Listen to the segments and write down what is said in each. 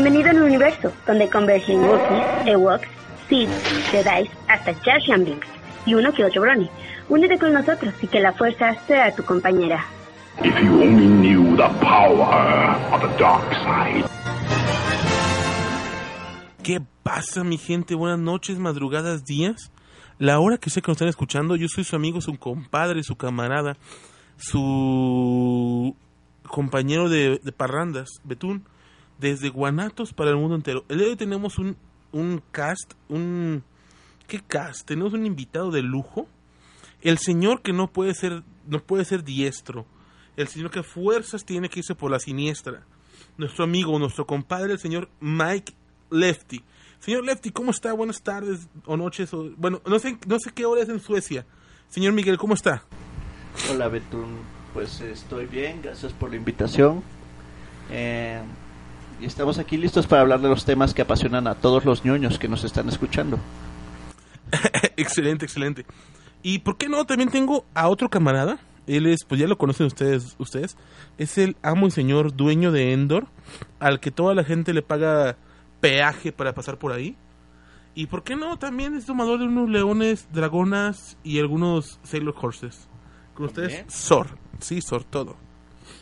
Bienvenido al universo, donde convergen Wookiees, Ewoks, Sith, Jedi, hasta Jar Jar Binks y uno que otro Brony. Únete con nosotros y que la fuerza sea tu compañera. If you only knew the power of the dark side. ¿Qué pasa, mi gente? Buenas noches, madrugadas, días. La hora que sé que nos están escuchando, yo soy su amigo, su compadre, su camarada, su compañero de, de parrandas, Betún, desde Guanatos para el mundo entero. El día de hoy tenemos un, un cast, un... ¿Qué cast? Tenemos un invitado de lujo. El señor que no puede ser, no puede ser diestro. El señor que fuerzas tiene que irse por la siniestra. Nuestro amigo, nuestro compadre, el señor Mike Lefty. Señor Lefty, ¿cómo está? Buenas tardes o noches. O, bueno, no sé, no sé qué hora es en Suecia. Señor Miguel, ¿cómo está? Hola Betún, pues estoy bien, gracias por la invitación. Eh, y estamos aquí listos para hablar de los temas que apasionan a todos los ñoños que nos están escuchando. excelente, excelente. Y por qué no, también tengo a otro camarada. Él es, pues ya lo conocen ustedes, ustedes. Es el amo y señor dueño de Endor, al que toda la gente le paga peaje para pasar por ahí. Y por qué no, también es domador de unos leones, dragonas y algunos Sailor Horses. Con ustedes. Sor. Sí, Sor, todo.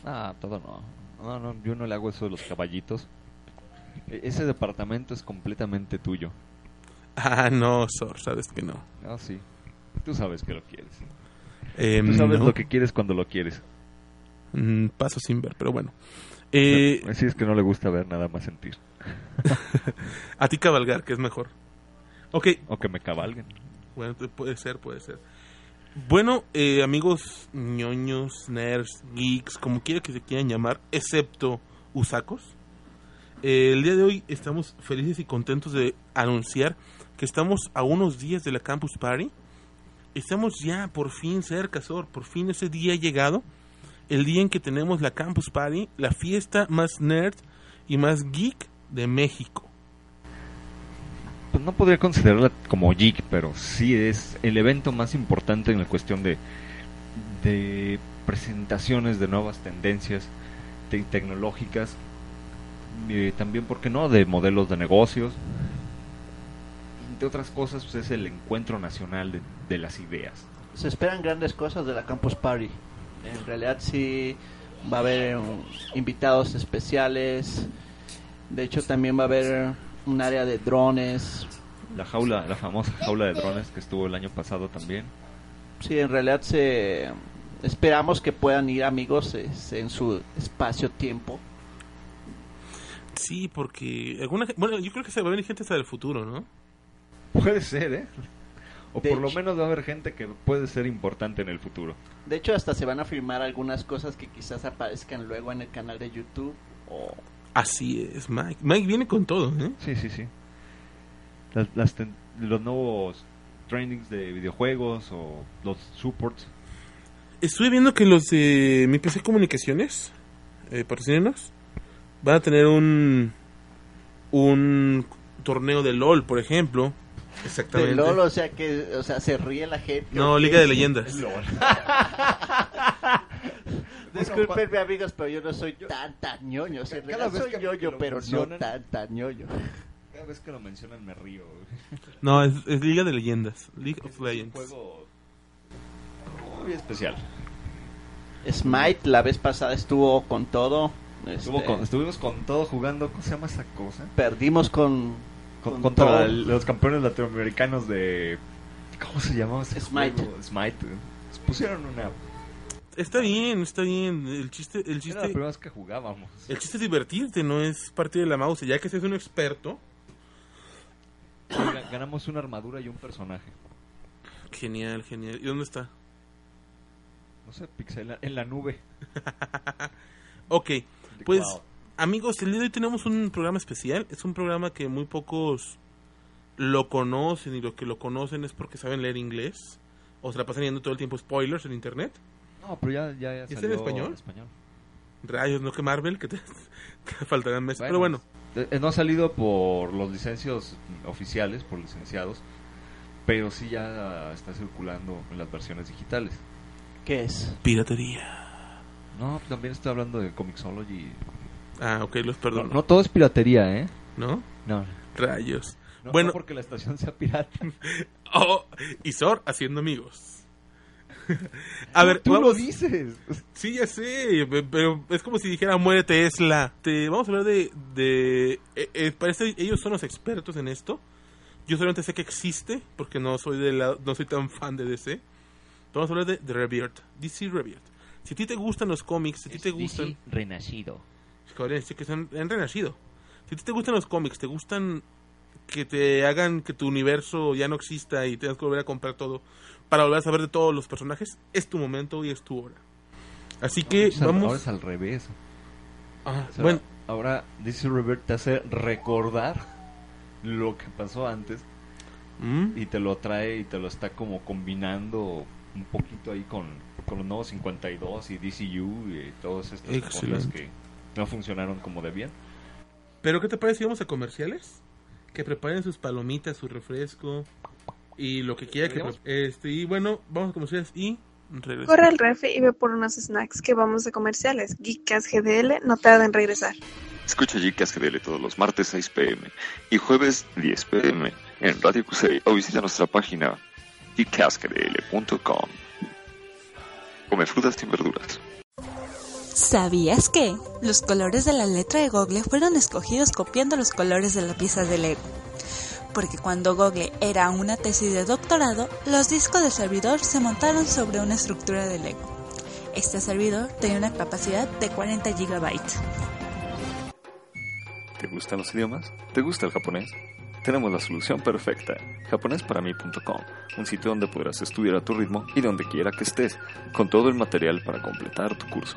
Ah, todo no. No, no, yo no le hago eso de los caballitos. E- Ese departamento es completamente tuyo. Ah, no, Sor, sabes que no. Ah, sí. Tú sabes que lo quieres. Em, Tú sabes no. lo que quieres cuando lo quieres. Mm, paso sin ver, pero bueno. Eh, Así es que no le gusta ver nada más sentir. a ti cabalgar, que es mejor. Ok, O que me cabalguen. Bueno, pu- puede ser, puede ser. Bueno, eh, amigos ñoños, nerds, geeks, como quiera que se quieran llamar, excepto usacos. eh, el día de hoy estamos felices y contentos de anunciar que estamos a unos días de la Campus Party. Estamos ya por fin cerca, Sor, por fin ese día ha llegado. El día en que tenemos la Campus Party, la fiesta más nerd y más geek de México. Pues no podría considerarla como geek, pero sí es el evento más importante en la cuestión de, presentaciones de nuevas tendencias te- tecnológicas. también, ¿por qué no?, de modelos de negocios. Entre otras cosas, pues es el encuentro nacional de, de las ideas. Se esperan grandes cosas de la Campus Party. En realidad sí va a haber um, invitados especiales. De hecho también va a haber un área de drones. La jaula, la famosa jaula de drones que estuvo el año pasado también. Sí, en realidad se esperamos que puedan ir amigos es, en su espacio-tiempo. Sí, porque alguna, bueno, yo creo que se va a venir gente hasta del futuro, ¿no? Puede ser, ¿eh? O De por lo menos va a haber gente que puede ser importante en el futuro. De hecho, hasta se van a filmar algunas cosas que quizás aparezcan luego en el canal de YouTube. O Así es, Mike. Mike viene con todo, ¿eh? Sí, sí, sí. Las, las ten- los nuevos trainings de videojuegos o los supports. Estuve viendo que los de mi PC Comunicaciones, eh, patrocínenos, van a tener un un torneo de LOL, por ejemplo. de Exactamente. LOL, o sea que o sea, se ríe la gente. No, ¿o Liga de Leyendas. Disculpenme amigos, pero yo no soy tan tan ñoño. O sea, en Cada realidad vez soy que- ñoño, que lo pero no mencionan- tan tan ñoño. Cada vez que lo mencionan me río. No, es, es Liga de Leyendas. League of Es un Legends. juego muy especial. Smite la vez pasada estuvo con todo. Estuvo este, con- estuvimos con todo jugando. ¿Cómo se llama esa cosa? Perdimos con, Con- con contra todo. el- los campeones latinoamericanos de. ¿Cómo se llamaba ese Smite. juego? Smite. Nos pusieron una. Está bien, está bien. El chiste, el Era la chiste, primera vez que jugábamos. el chiste es divertirte, no es parte de la mouse. Ya que seas un experto, Ga- Ganamos una armadura y un personaje. genial, genial. ¿Y dónde está? No sé, pixel en la nube. Ok, pues Wow. amigos, el día de hoy tenemos un programa especial. Es un programa que muy pocos lo conocen y los que lo conocen es porque saben leer inglés o se la pasan leyendo todo el tiempo spoilers en internet. No, pero ya, ya, ya ¿Está en salió español? español. Rayos, no que Marvel, que te, te faltarán meses. Pero bueno, eh, no ha salido por los licencios oficiales, por licenciados, pero sí ya está circulando en las versiones digitales. ¿Qué es? piratería. No, también estoy hablando de Comixology Ah, ok, los No, perdono. no todo es piratería, ¿eh? ¿No? No. Rayos. No, bueno, no porque la estación sea pirata. oh, y Sor haciendo amigos. A ver, tú vamos- lo dices. Sí, ya sé, pe- pero es como si dijera muere Tesla. Te, vamos a hablar de... de eh, eh, parece ellos son los expertos en esto. Yo solamente sé que existe, porque no soy de la, no soy tan fan de DC. Vamos a hablar de, de Rebirth, DC Rebirth. Si a ti te gustan los cómics, si a ti te gustan... renacido. Joder, sí que se han, han renacido. Si a ti te gustan los cómics, te gustan que te hagan que tu universo ya no exista y tengas que volver a comprar todo para volver a saber de todos los personajes, es tu momento y es tu hora. Así que al- vamos... Ahora es al revés. Ah, O sea, bueno, ahora DC Revert te hace recordar lo que pasó antes mm, y te lo trae y te lo está como combinando un poquito ahí con, con los nuevos 52 y DCU y todas estas cosas que no funcionaron como debían. pero ¿qué te parece si vamos a comerciales? Que preparen sus palomitas, su refresco y lo que quiera que... Este, y bueno, vamos a comerciales y regresamos. Corre al refri y ve por unos snacks que vamos a comerciales. Geekas GDL no tarda en regresar. Escucha Geekcast GDL todos los martes 6 pm y jueves 10 pm en Radio Cusey o visita nuestra página geekcastgdl.com. Come frutas y verduras. ¿Sabías que los colores de la letra de Google fueron escogidos copiando los colores de la pieza de Lego? Porque cuando Google era una tesis de doctorado, los discos de servidor se montaron sobre una estructura de Lego. Este servidor tenía una capacidad de 40 GB. ¿Te gustan los idiomas? ¿Te gusta el japonés? Tenemos la solución perfecta. japonésparami.com, un sitio donde podrás estudiar a tu ritmo y donde quiera que estés, con todo el material para completar tu curso.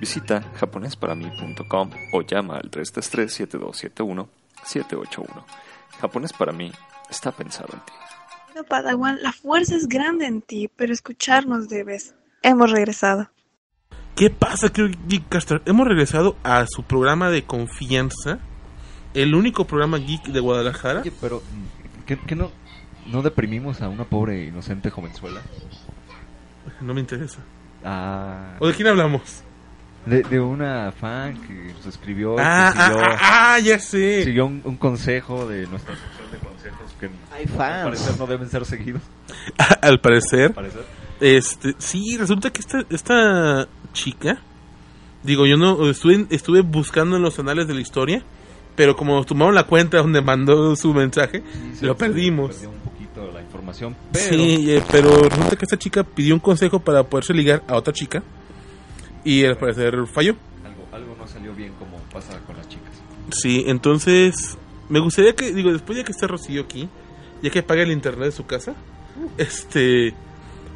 Visita japonésparami.com o llama al 333-7271-781. Japonés para mí está pensado en ti. No, Padawan, la fuerza es grande en ti, pero escucharnos debes. Hemos regresado. ¿Qué pasa, querido Geekcaster? Hemos regresado a su programa de confianza, el único programa geek de Guadalajara. Oye, pero ¿qué, qué no, no deprimimos a una pobre inocente jovenzuela? No me interesa. Ah, ¿O de quién hablamos? De, de una fan que nos escribió Ah, que ah, siguió, ah, ah, ya sé. siguió un, un consejo de nuestra sección de consejos que Hay al fans. parecer no deben ser seguidos. Al parecer. al parecer. Este, sí, resulta que esta, esta chica, digo, yo no estuve, estuve buscando en los anales de la historia, pero como tomaron la cuenta donde mandó su mensaje, Sí, lo perdimos. perdió un poquito la información, pero Sí, eh, pero resulta que esta chica pidió un consejo para poderse ligar a otra chica y al parecer falló. algo, algo no salió bien como pasa con las chicas. Sí, entonces me gustaría que, digo, después ya que esté Rocío aquí, ya que pague el internet de su casa, este,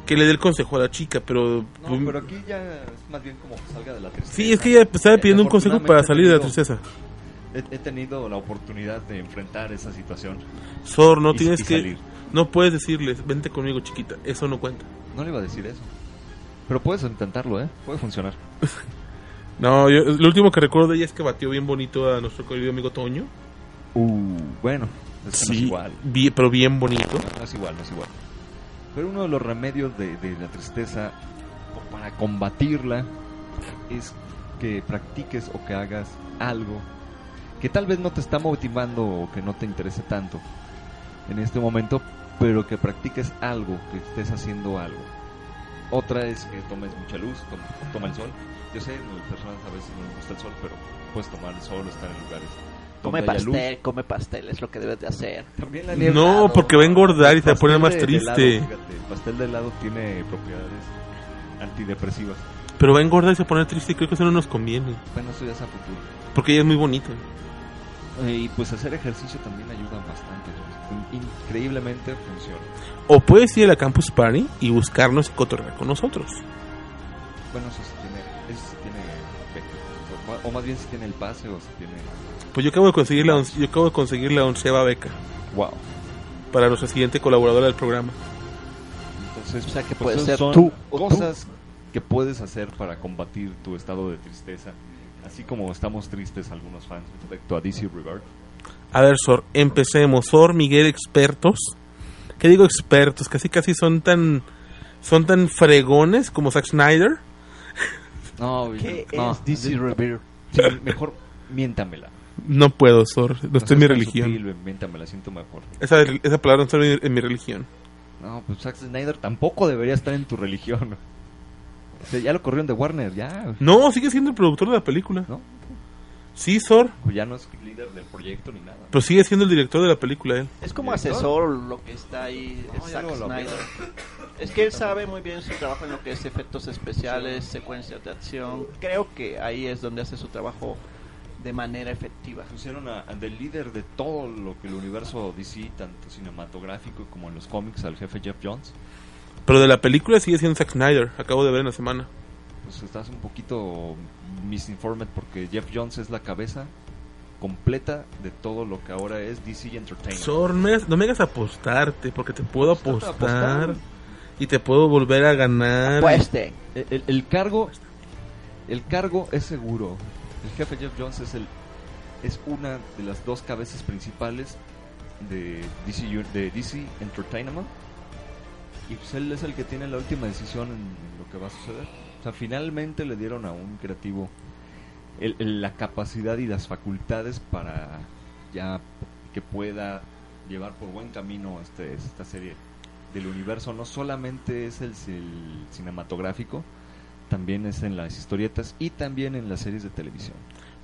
que le dé el consejo a la chica, pero... No, pero aquí ya es más bien como que salga de la tristeza. Sí, es que ella estaba Eh, pidiendo un consejo para salir de la tristeza. He, he tenido la oportunidad de enfrentar esa situación. Sor, no y- tienes y que... salir. No puedes decirles, vente conmigo chiquita, eso no cuenta. No le iba a decir eso. Pero puedes intentarlo, ¿eh? Puede funcionar. No, yo, lo último que recuerdo de ella es que batió bien bonito a nuestro querido amigo Toño. Uh, bueno, es que no es igual. pero bien bonito. No es igual, no es igual. Pero uno de los remedios de, de la tristeza, o para combatirla, es que practiques o que hagas algo que tal vez no te está motivando o que no te interese tanto en este momento, pero que practiques algo, que estés haciendo algo. Otra es que tomes mucha luz, toma, toma el sol. Yo sé, las personas a veces no les gusta el sol, pero puedes tomar el sol, estar en lugares Come luz. pastel, come pastel, es lo que debes de hacer. También la No, porque va a engordar y se va a poner pastel más de triste. helado, fíjate, el pastel de helado tiene propiedades antidepresivas. Pero va a engordar y se va a poner triste y creo que eso no nos conviene. Bueno, eso ya es a futuro. Porque ella es muy bonito. Eh, Y pues hacer ejercicio también ayuda bastante. Increíblemente funciona. O puedes ir a la Campus Party y buscarnos y cotorrear con nosotros. Bueno, eso sí tiene, eso sí tiene beca. O, o más bien si tiene el pase o si tiene... Pues yo acabo de conseguir la, once- yo acabo de conseguir la onceava beca Wow. para nuestra siguiente colaboradora del programa. Entonces, O sea, que pues puede ser son tú cosas que puedes hacer para combatir tu estado de tristeza. Así como estamos tristes algunos fans respecto a DC Rebirth. A ver, Sor, empecemos. Sor, Miguel, expertos. ¿Qué digo expertos? Casi casi son tan son tan fregones como Zack Snyder. No, ¿Qué no, es DC Rebirth? Sí, mejor miéntamela. No puedo, Sor. No está en mi religión. miéntamela, siento mejor. Esa, esa palabra no está en mi- en mi religión. No, pues Zack Snyder tampoco debería estar en tu religión. O sea, ya lo corrieron de Warner, ya. No, sigue siendo el productor de la película. ¿No? Sí, Sor. Ya no es líder del proyecto ni nada. Pero sigue siendo el director de la película él. Es como ¿Director? asesor lo que está ahí, No, Zack Snyder. Es que él sabe muy bien su trabajo en lo que es efectos especiales, secuencias de acción. Creo que ahí es donde hace su trabajo de manera efectiva. Pusieron a, a- del líder de todo lo que el universo DC, tanto cinematográfico como en los cómics, al jefe Jeff Jones. Pero de la película sigue siendo Zack Snyder. Acabo de ver en la semana. Pues estás un poquito misinformed porque Jeff Jones es la cabeza completa de todo lo que ahora es DC Entertainment. Sor, no me, hagas- apostarte porque te puedo Pues apostar. apostar. Y te puedo volver a ganar. Pueste. El, el- el cargo el cargo es seguro. El jefe Jeff Jones es el es una de las dos cabezas principales de DC, de DC Entertainment y pues él es el que tiene la última decisión en lo que va a suceder. O sea, finalmente le dieron a un creativo el- el- la capacidad y las facultades para ya que pueda llevar por buen camino este, esta serie del universo. No solamente es el, el cinematográfico, también es en las historietas y también en las series de televisión.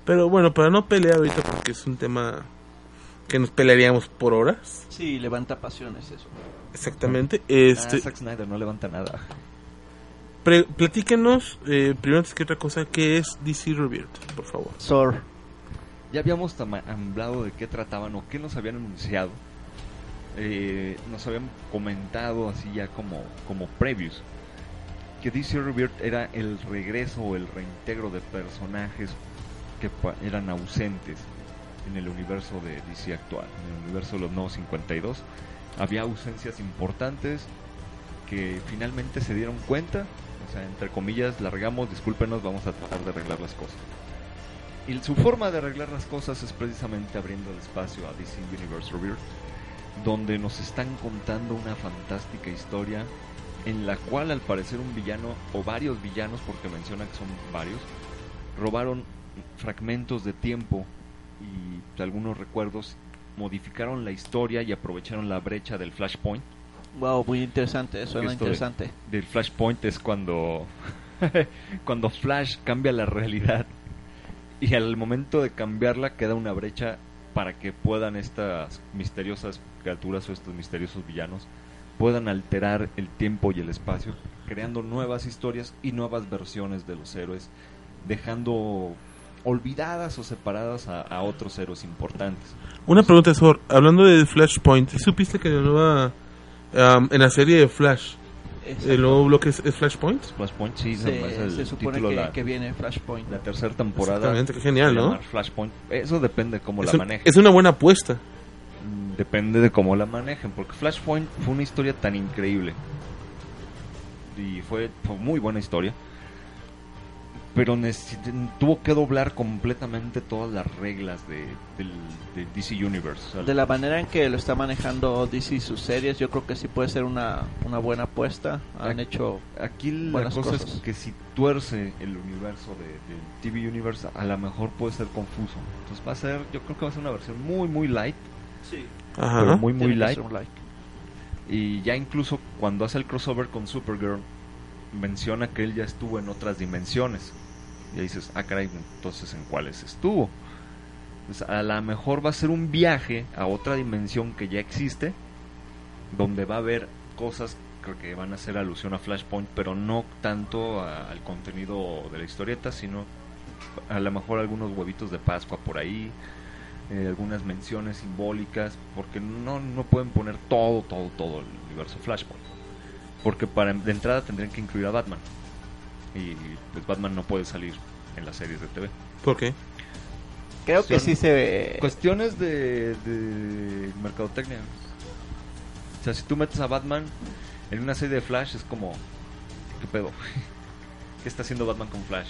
Pero bueno, para no pelear ahorita porque es un tema que nos pelearíamos por horas. Sí, levanta pasiones eso. Exactamente. Ah, Este, Zack Snyder no levanta nada. Pre- platíquenos, eh, primero antes que otra cosa, ¿qué es DC Rebirth? Por favor. Sor. Ya habíamos hablado de qué trataban o qué nos habían anunciado. Eh, nos habían comentado así ya como, como previews que DC Rebirth era el regreso o el reintegro de personajes que eran ausentes en el universo de DC actual, en el universo de los nuevos 52. Había ausencias importantes que finalmente se dieron cuenta, o sea, entre comillas, largamos, discúlpenos, vamos a tratar de arreglar las cosas. Y su forma de arreglar las cosas es precisamente abriendo el espacio a DC Universe Rebirth, donde nos están contando una fantástica historia en la cual al parecer un villano o varios villanos, porque menciona que son varios, robaron fragmentos de tiempo y algunos recuerdos, modificaron la historia y aprovecharon la brecha del Flashpoint. Wow, muy interesante, suena Esto de- interesante. del Flashpoint es cuando cuando Flash cambia la realidad y al momento de cambiarla queda una brecha para que puedan estas misteriosas criaturas o estos misteriosos villanos puedan alterar el tiempo y el espacio creando nuevas historias y nuevas versiones de los héroes dejando olvidadas o separadas a, a otros héroes importantes Una pregunta, Sor. Hablando de Flashpoint, ¿sí ¿supiste que la nueva. Am, en la serie de Flash, Exacto. el nuevo bloque es, es Flashpoint? Flashpoint sí, se, nomás el se supone título que, la, que viene Flashpoint. la tercera temporada Exactamente, qué genial, ¿no? Flashpoint eso depende de cómo Es, la un- manejen es una buena apuesta. Mm, Depende de cómo la manejen, porque Flashpoint fue una historia tan increíble. Y fue, fue muy buena historia. Pero tuvo que doblar completamente todas las reglas de, del, DC Universe. De la manera en que lo está manejando DC y sus series, yo creo que sí puede ser una, una buena apuesta. Han Aquí- hecho Aquí la buenas cosa cosas. es que si tuerce el universo de, del TV Universe, a lo mejor puede ser confuso. Entonces va a ser, yo creo que va a ser una versión muy, muy light. Ajá. Pero muy, muy light. Y ya incluso cuando hace el crossover con Supergirl, menciona que él ya estuvo en otras dimensiones. Y dices, ah, caray, entonces ¿en cuáles estuvo? Pues a lo mejor va a ser un viaje a otra dimensión que ya existe, donde va a haber cosas que van a hacer alusión a Flashpoint, pero no tanto al contenido de la historieta, sino a lo mejor algunos huevitos de Pascua por ahí, eh, algunas menciones simbólicas, porque no, no pueden poner todo, todo, todo el universo Flashpoint. Porque para de entrada tendrían que incluir a Batman. Y pues Batman no puede salir en las series de TV. ¿Por qué? Creo que sí se Cuestiones de, de mercadotecnia. O sea, si tú metes a Batman en una serie de Flash, es como, ¿qué pedo? ¿Qué está haciendo Batman con Flash?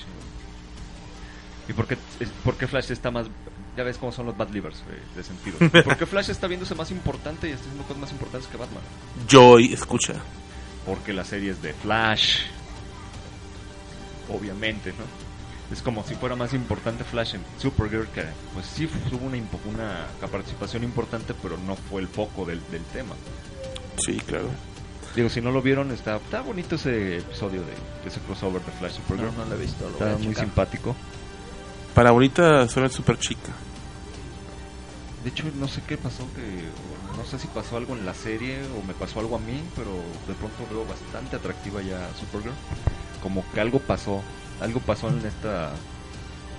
¿Y por qué, es- por qué Flash está más... Ya ves cómo son los Bad Livers eh, de sentido. ¿Por qué Flash está viéndose más importante y está haciendo cosas más importantes que Batman? Joy, escucha. Porque la serie es de Flash. Obviamente, ¿no? Es como si fuera más importante Flash en Supergirl, que pues sí tuvo una, una participación importante, pero no fue el foco del, del tema. Sí, claro. Digo, si no lo vieron, está, está bonito ese episodio de, de ese crossover de Flash Supergirl. No, no lo he visto, lo Está muy checar. simpático. Para ahorita suena súper chica. De hecho, no sé qué pasó, que no sé si pasó algo en la serie o me pasó algo a mí, pero de pronto veo bastante atractiva ya Supergirl. Como que algo pasó, algo pasó en esta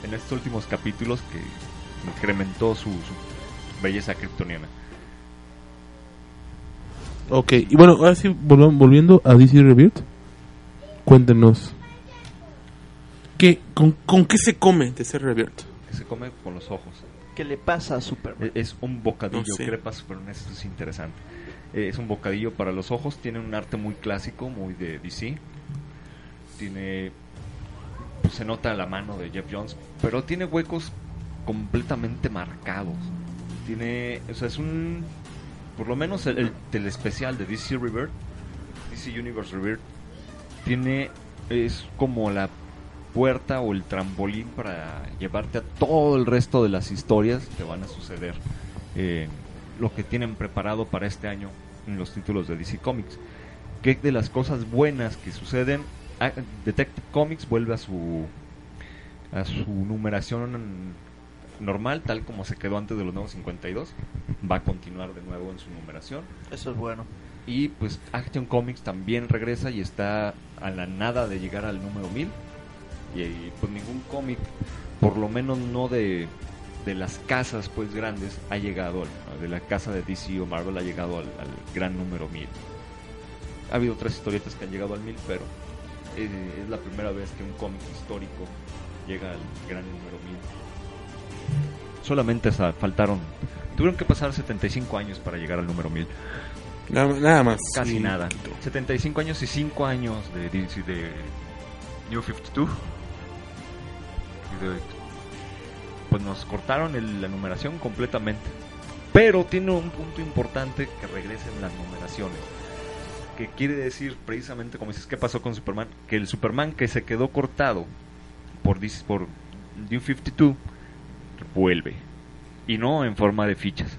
en estos últimos capítulos que incrementó su, su belleza kryptoniana. Ok, y bueno, ahora sí, volviendo a DC Rebirth, cuéntenos. ¿Qué, con, ¿Con qué se come DC Rebirth? Que se come con los ojos. ¿Qué le pasa a Superman? E- Es un bocadillo, No sé. crepas, pero esto es interesante. Eh, Es un bocadillo para los ojos, tiene un arte muy clásico, muy de DC. Tiene. se nota la mano de Jeff Jones, pero tiene huecos completamente marcados. Tiene. O sea, es un. Por lo menos el, el, el especial de DC Rebirth, DC Universe Rebirth, tiene. Es como la puerta o el trampolín para llevarte a todo el resto de las historias que van a suceder. eh, lo que tienen preparado para este año en los títulos de DC Comics. Que de las cosas buenas que suceden, Detective Comics vuelve a su a su numeración normal, tal como se quedó antes de los nuevos 52. Va a continuar de nuevo en su numeración. Eso es bueno. Y pues Action Comics también regresa y está a la nada de llegar al número 1000. Y, y, pues ningún cómic, por lo menos no de, de las casas pues grandes, ha llegado, al- de la casa de DC o Marvel ha llegado al, al gran número 1000. Ha habido otras historietas que han llegado al 1000, pero eh, es la primera vez que un cómic histórico llega al gran número 1000. Solamente faltaron, tuvieron que pasar 75 años para llegar al número 1000. Nada, nada más. Casi Sí. nada. 75 años y 5 años de, DC de New 52. Y de- pues nos cortaron el- la numeración completamente. Pero tiene un punto importante que regresen las numeraciones. Que quiere decir precisamente, como dices, ¿qué pasó con Superman? Que el Superman que se quedó cortado por, por New 52 vuelve. Y no en forma de fichas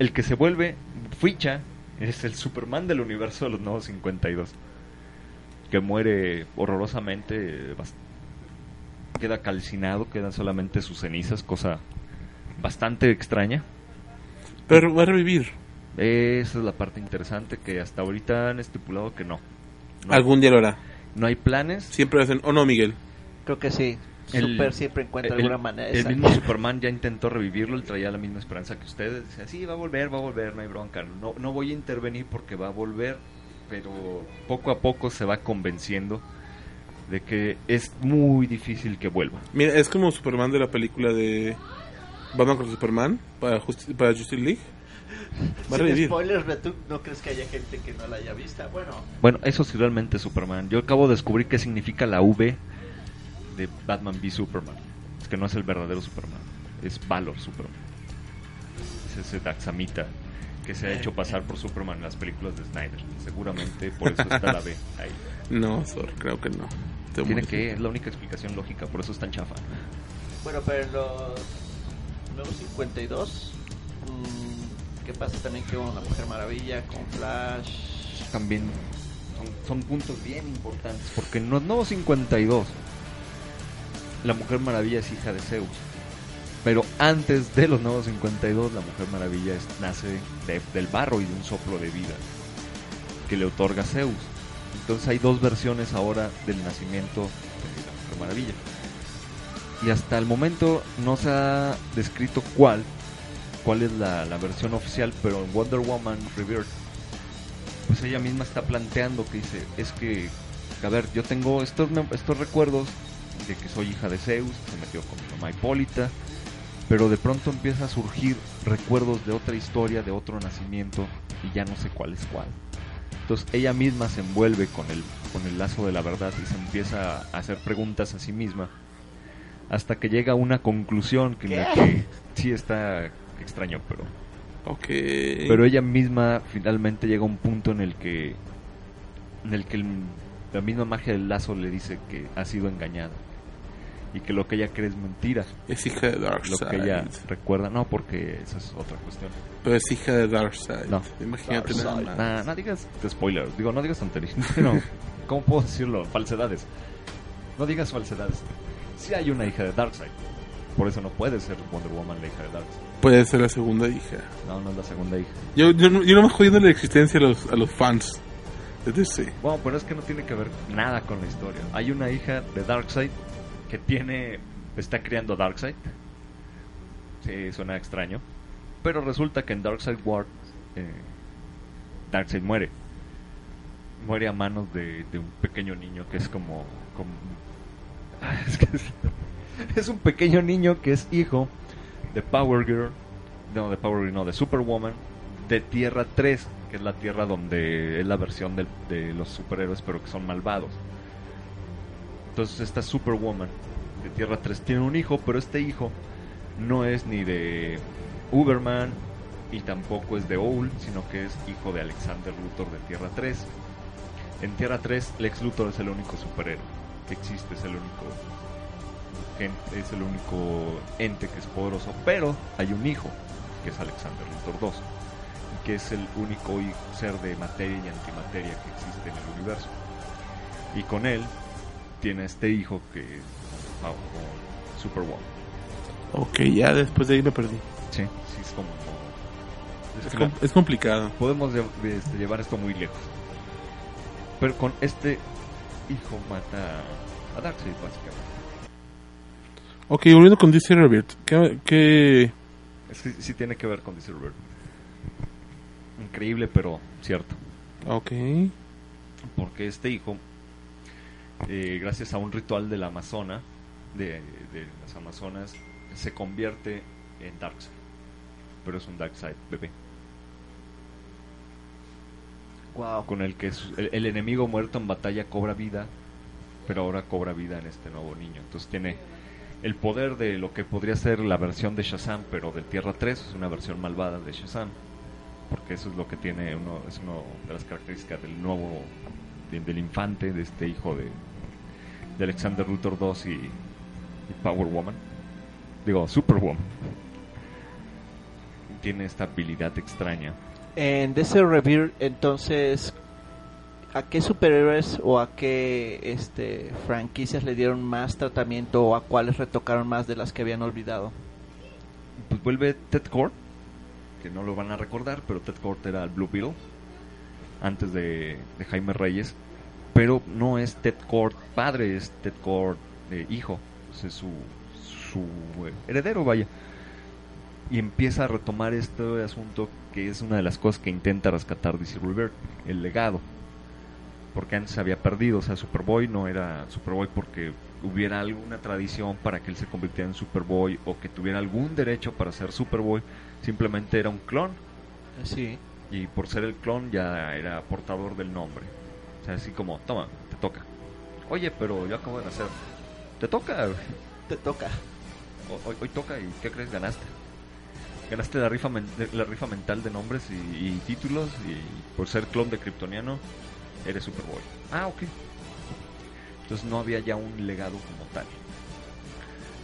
el que se vuelve ficha es el Superman del universo de los nuevos 52. Que muere horrorosamente, queda calcinado, quedan solamente sus cenizas, cosa bastante extraña. Pero va a revivir. Esa es la parte interesante que hasta ahorita han estipulado que no. No, Algún día lo hará. no hay planes. Siempre hacen, ¿o no, Miguel? Creo que sí. El- Super siempre encuentra el, alguna manera el mismo Superman ya intentó revivirlo, él traía la misma esperanza que ustedes. Decía, sí, va a volver, va a volver, no hay bronca. No, no voy a intervenir porque va a volver, pero poco a poco se va convenciendo de que es muy difícil que vuelva. Mira, es como Superman de la película de Batman contra Superman para, Justi- para Justice League. Va a Sin revivir. spoilers, pero ¿tú no crees que haya gente que no la haya vista? Bueno, Bueno, eso sí realmente es Superman. Yo acabo de descubrir qué significa la V de Batman v Superman. Es que no es el verdadero Superman, es Valor Superman. Es ese Daxamita que se ha hecho pasar por Superman en las películas de Snyder. Seguramente por eso está la V ahí. No, sorry, creo que no. Te Tiene que, es la única explicación lógica, por eso es tan chafa. bueno, pero en los nuevos 52, mm, ¿qué pasa también con la Mujer Maravilla, con Flash? También son, son puntos bien importantes, porque en los nuevos 52, la Mujer Maravilla es hija de Zeus. Pero antes de los nuevos 52, la Mujer Maravilla es- nace de- del barro y de un soplo de vida que le otorga Zeus. Entonces hay dos versiones ahora del nacimiento de la Mujer Maravilla. Y hasta el momento no se ha descrito cuál, cuál es la, la versión oficial, pero en Wonder Woman Rebirth, pues ella misma está planteando que dice, es que, a ver, yo tengo estos, estos recuerdos de que soy hija de Zeus, se metió con mi mamá Hipólita, pero de pronto empieza a surgir recuerdos de otra historia, de otro nacimiento, y ya no sé cuál es cuál. Entonces ella misma se envuelve con el, con el lazo de la verdad y se empieza a hacer preguntas a sí misma hasta que llega a una conclusión que, en la que sí está extraño, pero Ok. pero ella misma finalmente llega a un punto en el que en el que el- la misma magia del lazo le dice que ha sido engañada y que lo que ella cree es mentira. Es hija de Lo Darkseid. que ella recuerda, no, porque esa es otra cuestión. Pero es hija de Darkseid. No. Imagínate nada más. Nah, no digas spoiler, digo, no digas tonterías. No, ¿Cómo puedo decirlo? Falsedades. No digas falsedades. Sí hay una hija de Darkseid. Por eso no puede ser Wonder Woman la hija de Darkseid. Puede ser la segunda hija. No, no es la segunda hija. Yo, yo, no- yo no me jodiendo la existencia a los, a los fans de DC. Bueno, pero es que no tiene que ver nada con la historia. Hay una hija de Darkseid que tiene. está criando Darkseid. Sí, suena extraño. Pero resulta que en Darkseid War. eh, Darkseid muere. Muere a manos de, de un pequeño niño que es como. como es, que es, es un pequeño niño que es hijo de Power Girl. No, de Power Girl, no, de Superwoman. De Tierra 3, que es la tierra donde es la versión de los superhéroes, pero que son malvados. Entonces, esta Superwoman de Tierra 3 tiene un hijo, pero este hijo no es ni de Uberman y tampoco es de Owl, sino que es hijo de Alexander Luthor de Tierra 3. En Tierra 3, Lex Luthor es el único superhéroe que existe, es el único es el único ente que es poderoso, pero hay un hijo que es Alexander Luthor 2 y que es el único ser de materia y antimateria que existe en el universo. Y con él tiene este hijo que es ah, con Superwoman. Ok, ya después de ahí me perdí. Sí, sí es como es Es, que com- es complicado. podemos este, llevar esto muy lejos. Pero con este hijo mata a Darkseid básicamente. Ok, volviendo con DC Rebirth. ¿Qué, qué... Es que sí tiene que ver con DC Rebirth. Increíble, pero cierto. Ok. Porque este hijo, eh, gracias a un ritual de la Amazona, de, de las Amazonas, se convierte en Darkseid. Pero es un Darkseid bebé. Wow. Con el que su- el, el enemigo muerto en batalla cobra vida, pero ahora cobra vida en este nuevo niño. Entonces tiene el poder de lo que podría ser la versión de Shazam, pero de Tierra 3, es una versión malvada de Shazam. Porque eso es lo que tiene uno, es una de las características del nuevo, de- del infante, de este hijo de, de Alexander Luthor 2 y, y Power Woman. Digo, Superwoman. Tiene esta habilidad extraña. En DC Rebirth, entonces, ¿a qué superhéroes o a qué este, franquicias le dieron más tratamiento o a cuáles retocaron más de las que habían olvidado? pues vuelve Ted Kord, que no lo van a recordar, pero Ted Kord era el Blue Beetle antes de, Jaime Reyes, pero no es Ted Kord padre, es Ted Kord eh, hijo, sea, su, eh, heredero, vaya. Y empieza a retomar este asunto que es una de las cosas que intenta rescatar DC Rebirth, el legado. Porque antes había perdido, o sea, Superboy no era Superboy porque hubiera alguna tradición para que él se convirtiera en Superboy o que tuviera algún derecho para ser Superboy, simplemente era un clon Sí. y por ser el clon ya era portador del nombre. O sea, así como, toma, te toca. Oye, pero yo acabo de nacer. Te toca. Te toca. Ho- Hoy, hoy toca y ¿qué crees? Ganaste. Ganaste la rifa, la rifa mental de nombres y, y títulos y por ser clon de Kryptoniano eres Superboy. Ah, ok. Entonces no había ya un legado como tal.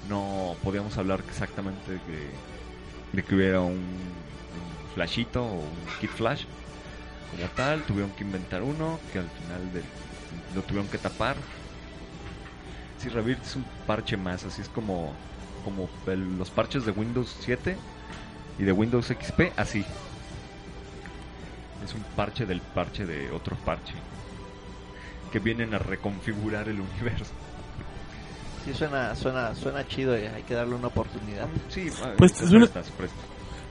No podíamos hablar exactamente de que, de que hubiera un, un Flashito o un Kid Flash como tal. Tuvieron que inventar uno que al final del- lo tuvieron que tapar. Si Rebirth es un parche más, así es como, como el- los parches de Windows 7 y de Windows XP, así. Es un parche del parche de otro parche. Que vienen a reconfigurar el universo. Sí, suena, suena, suena chido y hay que darle una oportunidad. Sí, Pues, se es una- presta, se presta.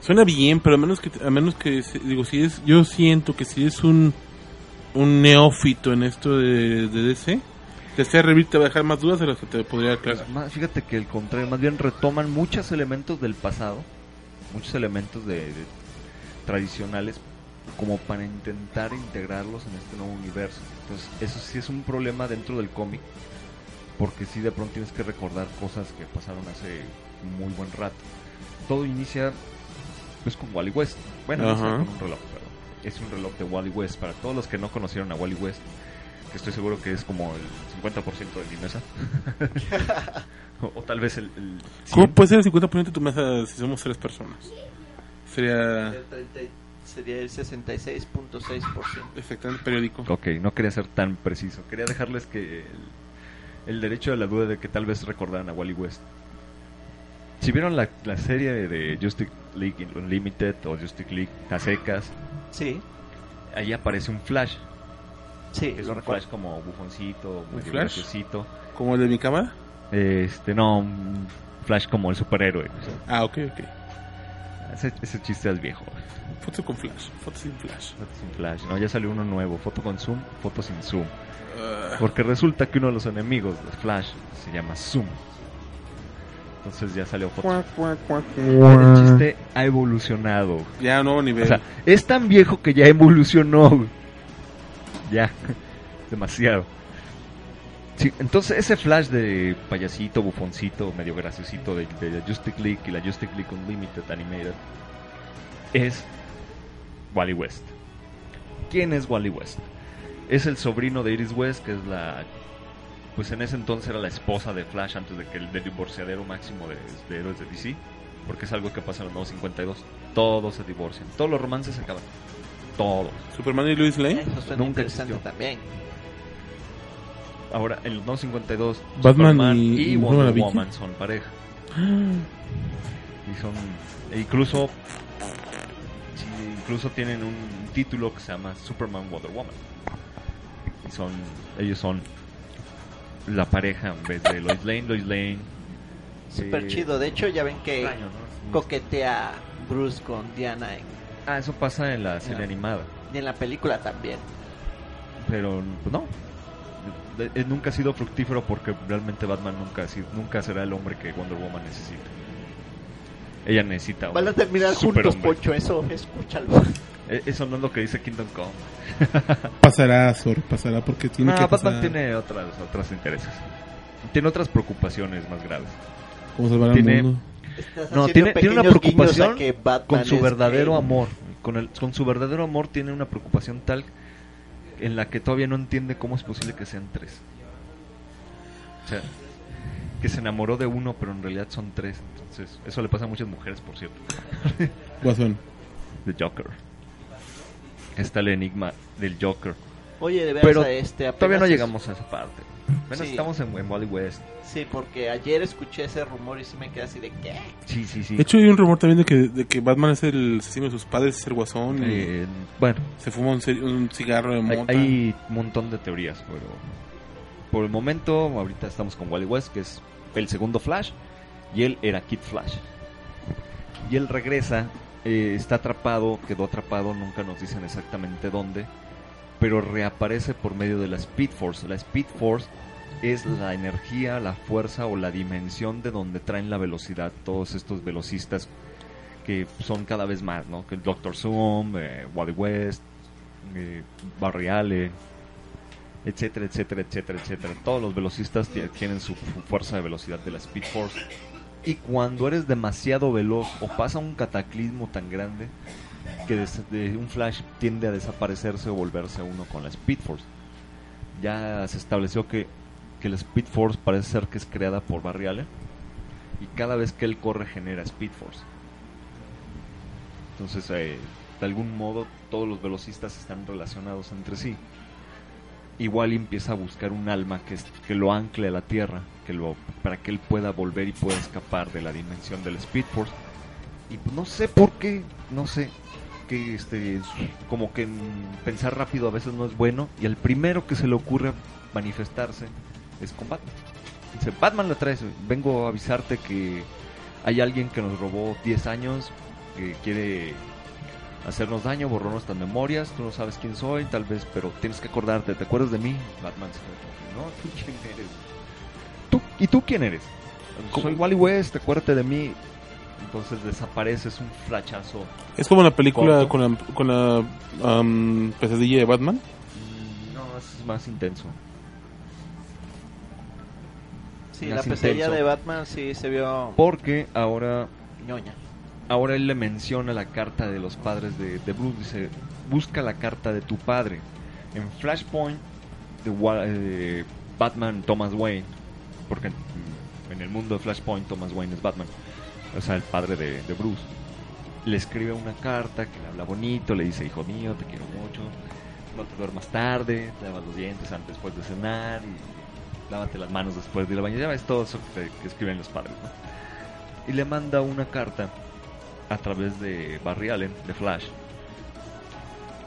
Suena bien, pero a menos que, a menos que, se- digo, si es, yo siento que si es un, un neófito en esto de, de DC, DC Rebirth te va a dejar más dudas de las que te podría aclarar. Pues más, fíjate que el contrario, más bien retoman muchos elementos del pasado, muchos elementos de, de- tradicionales, como para intentar integrarlos en este nuevo universo. Entonces, eso sí es un problema dentro del cómic, porque sí de pronto tienes que recordar cosas que pasaron hace muy buen rato. Todo inicia pues con Wally West. Bueno, inicia Ajá. con un reloj, pero es un reloj de Wally West. Para todos los que no conocieron a Wally West, que estoy seguro que es como el 50% de mi mesa. o, o tal vez el, el ¿Cómo 100. puede ser el 50% de tu mesa si somos tres personas? Sería El 30 sería el 66.6%. efectivamente periódico. Ok, no quería ser tan preciso. Quería dejarles que el, el derecho de la duda de que tal vez recordaran a Wally West. Si vieron la, la serie de Justice League Unlimited o Justice League a secas, Sí, ahí aparece un Flash. sí, es un recuerdo. Flash como bufoncito, ¿Un medio Flash? graciosito. ¿Como el de mi cámara? Este, no, un Flash como el superhéroe. Ah, ok, ok. Ese, ese chiste es viejo. Foto con flash, foto sin flash. Foto sin Flash, no, ya salió uno nuevo, foto con zoom, foto sin zoom. Ah, Porque resulta que uno de los enemigos de Flash se llama Zoom. Entonces ya salió foto. El chiste ha evolucionado. Ya, nuevo nivel. O sea, es tan viejo que ya evolucionó. Ya, demasiado. Sí, entonces ese flash de payasito, bufoncito, medio graciosito de, de la Justice League y la Justice League Unlimited Animated es Wally West. ¿Quién es Wally West? Es el sobrino de Iris West, que es la... Pues en ese entonces era la esposa de Flash antes de que el del divorciadero máximo de, de héroes de DC. Porque es algo que pasa en los nuevos 52. Todos se divorcian. Todos los romances se acaban. Todos. Superman y Luis Lane. Eso suena Nunca interesante existió. también. Ahora, en los nuevos 52, Batman Superman y- y, y Wonder. Woman son pareja. Y son. e incluso. sí, incluso tienen un título que se llama Superman Wonder Woman. Y son. Ellos son. La pareja en vez de Lois Lane. Lois Lane. Súper eh, chido. De hecho, ya ven que extraño, ¿no? coquetea Bruce con Diana en, Ah, eso pasa en la serie No. animada. y en la película también. Pero pues, no. De- eh, nunca ha sido fructífero porque realmente Batman nunca, ha sido- nunca será el hombre que Wonder Woman necesita. Ella necesita Van a terminar juntos. Pocho. Eso, escúchalo. Eh, Eso no es lo que dice Kingdom Come. Pasará, Zor, pasará porque tiene No, que Batman pasar. tiene otras, otras intereses. Tiene otras preocupaciones más graves. ¿Cómo salvar tiene- al mundo? Estás No, tiene, tiene una preocupación con su verdadero gay. amor. Con, el, con su verdadero amor tiene una preocupación tal en la que todavía no entiende cómo es posible que sean tres. O sea, que se enamoró de uno, pero en realidad son tres. Entonces, eso le pasa a muchas mujeres, por cierto. Guasón. The Joker. Está el enigma del Joker. Oye, de veras, Pero a este, apenas Todavía no llegamos a esa parte. Bueno, Sí. estamos en, en Wally West. Sí, porque ayer escuché ese rumor y sí me quedé así de ¿qué? Sí, sí, sí. De hecho, hay un rumor también de que, de que Batman es el asesino de sus padres, es el guasón. y Eh, bueno, se fuma un, ci- un cigarro de hay, mota. hay un montón de teorías, pero por el momento, ahorita estamos con Wally West, que es el segundo Flash, y él era Kid Flash. Y él regresa, eh, está atrapado, quedó atrapado, nunca nos dicen exactamente dónde, pero reaparece por medio de la Speed Force. La Speed Force es la energía, la fuerza o la dimensión de donde traen la velocidad todos estos velocistas que son cada vez más, ¿no? Que Doctor Zoom, eh, Wally West, eh, Barry Allen, etcétera, etcétera, etcétera, etcétera. Todos los velocistas ti- tienen su fu- fuerza de velocidad de la Speed Force. Y cuando eres demasiado veloz o pasa un cataclismo tan grande que des- de un flash tiende a desaparecerse o volverse uno con la Speed Force. Ya se estableció que, que la Speed Force parece ser que es creada por Barry Allen y cada vez que él corre genera Speed Force. Entonces, eh, de algún modo, todos los velocistas están relacionados entre sí. Igual empieza a buscar un alma que, que lo ancle a la Tierra, que lo, para que él pueda volver y pueda escapar de la dimensión del Speed Force. Y pues, no sé por qué, no sé, que este, como que pensar rápido a veces no es bueno. Y el primero que se le ocurre manifestarse es con Batman. Dice, Batman lo traes, vengo a avisarte que hay alguien que nos robó 10 años, que quiere hacernos daño, borró nuestras memorias, tú no sabes quién soy, tal vez, pero tienes que acordarte, ¿te acuerdas de mí? Batman se no, ¿tú quién eres? ¿Tú, ¿Y tú quién eres? Soy Wally West, acuérdate de mí. Entonces desapareces un flachazo. Es como la película Corto. con la, con la am, pesadilla de Batman. No, es más intenso. Sí, Más la pesadilla intenso. de Batman sí se vio Porque ahora ñoña. ahora él le menciona la carta de los padres de, de Bruce. Dice, busca la carta de tu padre. En Flashpoint, de eh, Batman Thomas Wayne, porque en, en el mundo de Flashpoint Thomas Wayne es Batman, o sea, el padre de, de Bruce, le escribe una carta que le habla bonito, le dice, hijo mío, te quiero mucho, no te duermas tarde, te lavas los dientes antes después de cenar y lávate las manos después de ir al baño, ya ves todo eso que, que escriben los padres, ¿no? Y le manda una carta a través de Barry Allen, de Flash,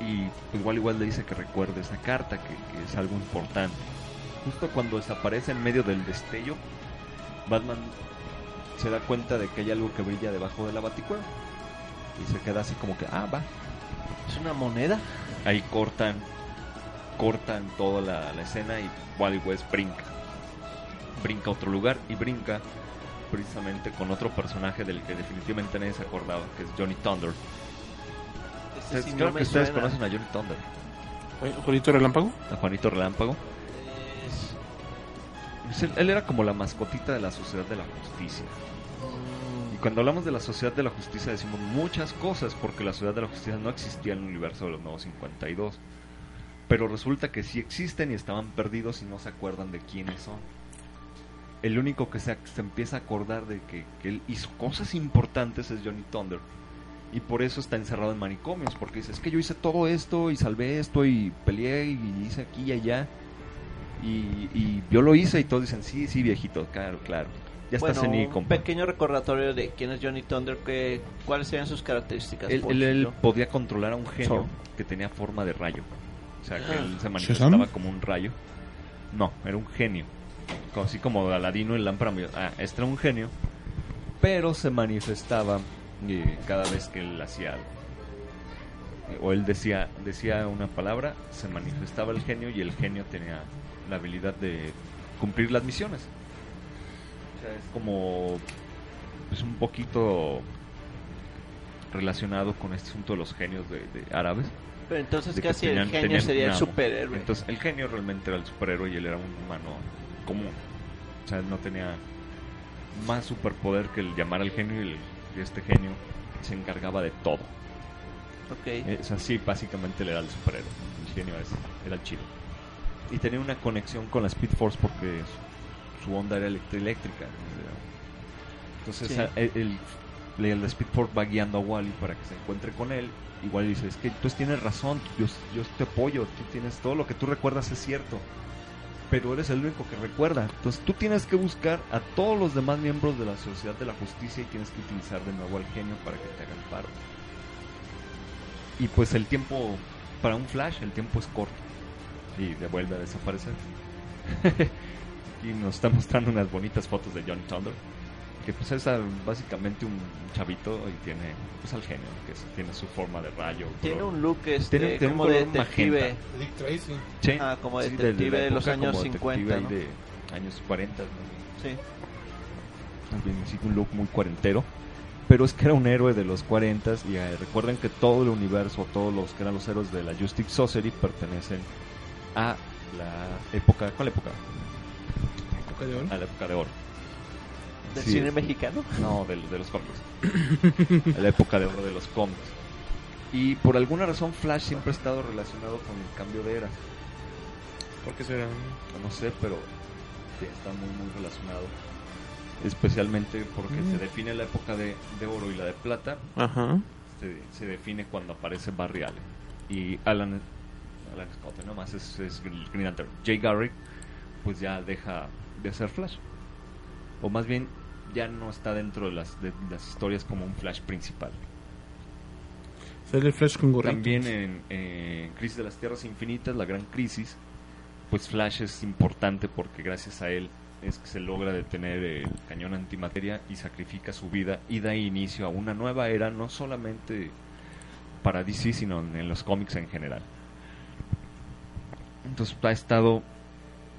y pues igual igual le dice que recuerde esa carta, que, que es algo importante. Justo cuando desaparece en medio del destello, Batman se da cuenta de que hay algo que brilla debajo de la baticueva. Y se queda así como que, ah, va. ¿Es una moneda? Ahí cortan, cortan toda la, la escena y Wally West brinca. Brinca a otro lugar y brinca precisamente con otro personaje del que definitivamente nadie se acordaba, que es Johnny Thunder. Este sí Creo no que ustedes suena. conocen a Johnny Thunder, Juanito Relámpago. a Juanito Relámpago. Él era como la mascotita de la Sociedad de la Justicia. Y cuando hablamos de la Sociedad de la Justicia decimos muchas cosas porque la Sociedad de la Justicia no existía en el universo de los Nuevos 52. Pero resulta que sí existen y estaban perdidos y no se acuerdan de quiénes son. El único que se, empieza a acordar de que, que él hizo cosas importantes es Johnny Thunder. Y por eso está encerrado en manicomios, porque dice, es que yo hice todo esto y salvé esto y peleé y hice aquí y allá. Y, y yo lo hice y todos dicen, sí, sí, viejito, claro, claro. Ya bueno, estás en un pequeño recordatorio de quién es Johnny Thunder, que, cuáles serían sus características. Él, podía controlar a un genio So. que tenía forma de rayo. O sea, que él se manifestaba ¿Shazam? como un rayo. No, era un genio. Así como Aladino en lámpara. Ah, este era un genio. Pero se manifestaba eh, cada vez que él hacía algo. O él decía, decía una palabra, se manifestaba el genio y el genio tenía la habilidad de cumplir las misiones. O sea, es como pues un poquito relacionado con este asunto de los genios de, de árabes. Pero entonces casi el tenían- genio tenían sería el superhéroe. Entonces el genio realmente era el superhéroe y él era un humano común. O sea, él no tenía más superpoder que el llamar al genio y, el- y este genio se encargaba de todo. ok. Es así, básicamente él era el superhéroe. El genio es- era el chido. Y tenía una conexión con la Speed Force porque su, onda era eléctrica. Entonces Sí. a- el, el, el Speed Force va guiando a Wally para que se encuentre con él. Y Wally dice, es que tú tienes razón, yo, yo te apoyo, tú tienes todo lo que tú recuerdas es cierto. Pero eres el único que recuerda. Entonces tú tienes que buscar a todos los demás miembros de la Sociedad de la Justicia y tienes que utilizar de nuevo al genio para que te hagan paro. Y pues el tiempo, para un flash, el tiempo es corto. Y de vuelve a desaparecer. y nos está mostrando unas bonitas fotos de John Thunder. Que pues es ah, básicamente un chavito y tiene pues al genio, que es- tiene su forma de rayo. Tiene color- un look este, Tiene- tiene un como de color detective. Dick Tracy. Sí, Ah, como sí, detective la de los época, años como detective 50, ahí ¿no? de años 40. ¿no? Sí. También sí, un look muy cuarentero. Pero es que era un héroe de los 40 y eh, recuerden que todo el universo, todos los que eran los héroes de la Justice Society pertenecen a la época, ¿cuál época? Época de oro. A la época de oro. ¿Del Sí, cine mexicano? No, de, de los cómics. a la época de oro de los cómics. Y por alguna razón Flash siempre ha estado relacionado con el cambio de era. ¿Por qué será? No sé, pero sí, está muy muy relacionado. Especialmente porque Mm. se define la época de, de oro y la de plata Ajá. se, se define cuando aparece Barry Allen y Alan, Alan Scott nomás es, es el Green Lantern Jay Garrick pues ya deja de ser Flash o más bien ya no está dentro de las, de las historias como un Flash principal Sale Flash con gorrito. también en, en Crisis de las Tierras Infinitas la gran crisis pues Flash es importante porque gracias a él es que se logra detener el cañón antimateria y sacrifica su vida y da inicio a una nueva era, no solamente para DC, sino en los cómics en general. Entonces ha estado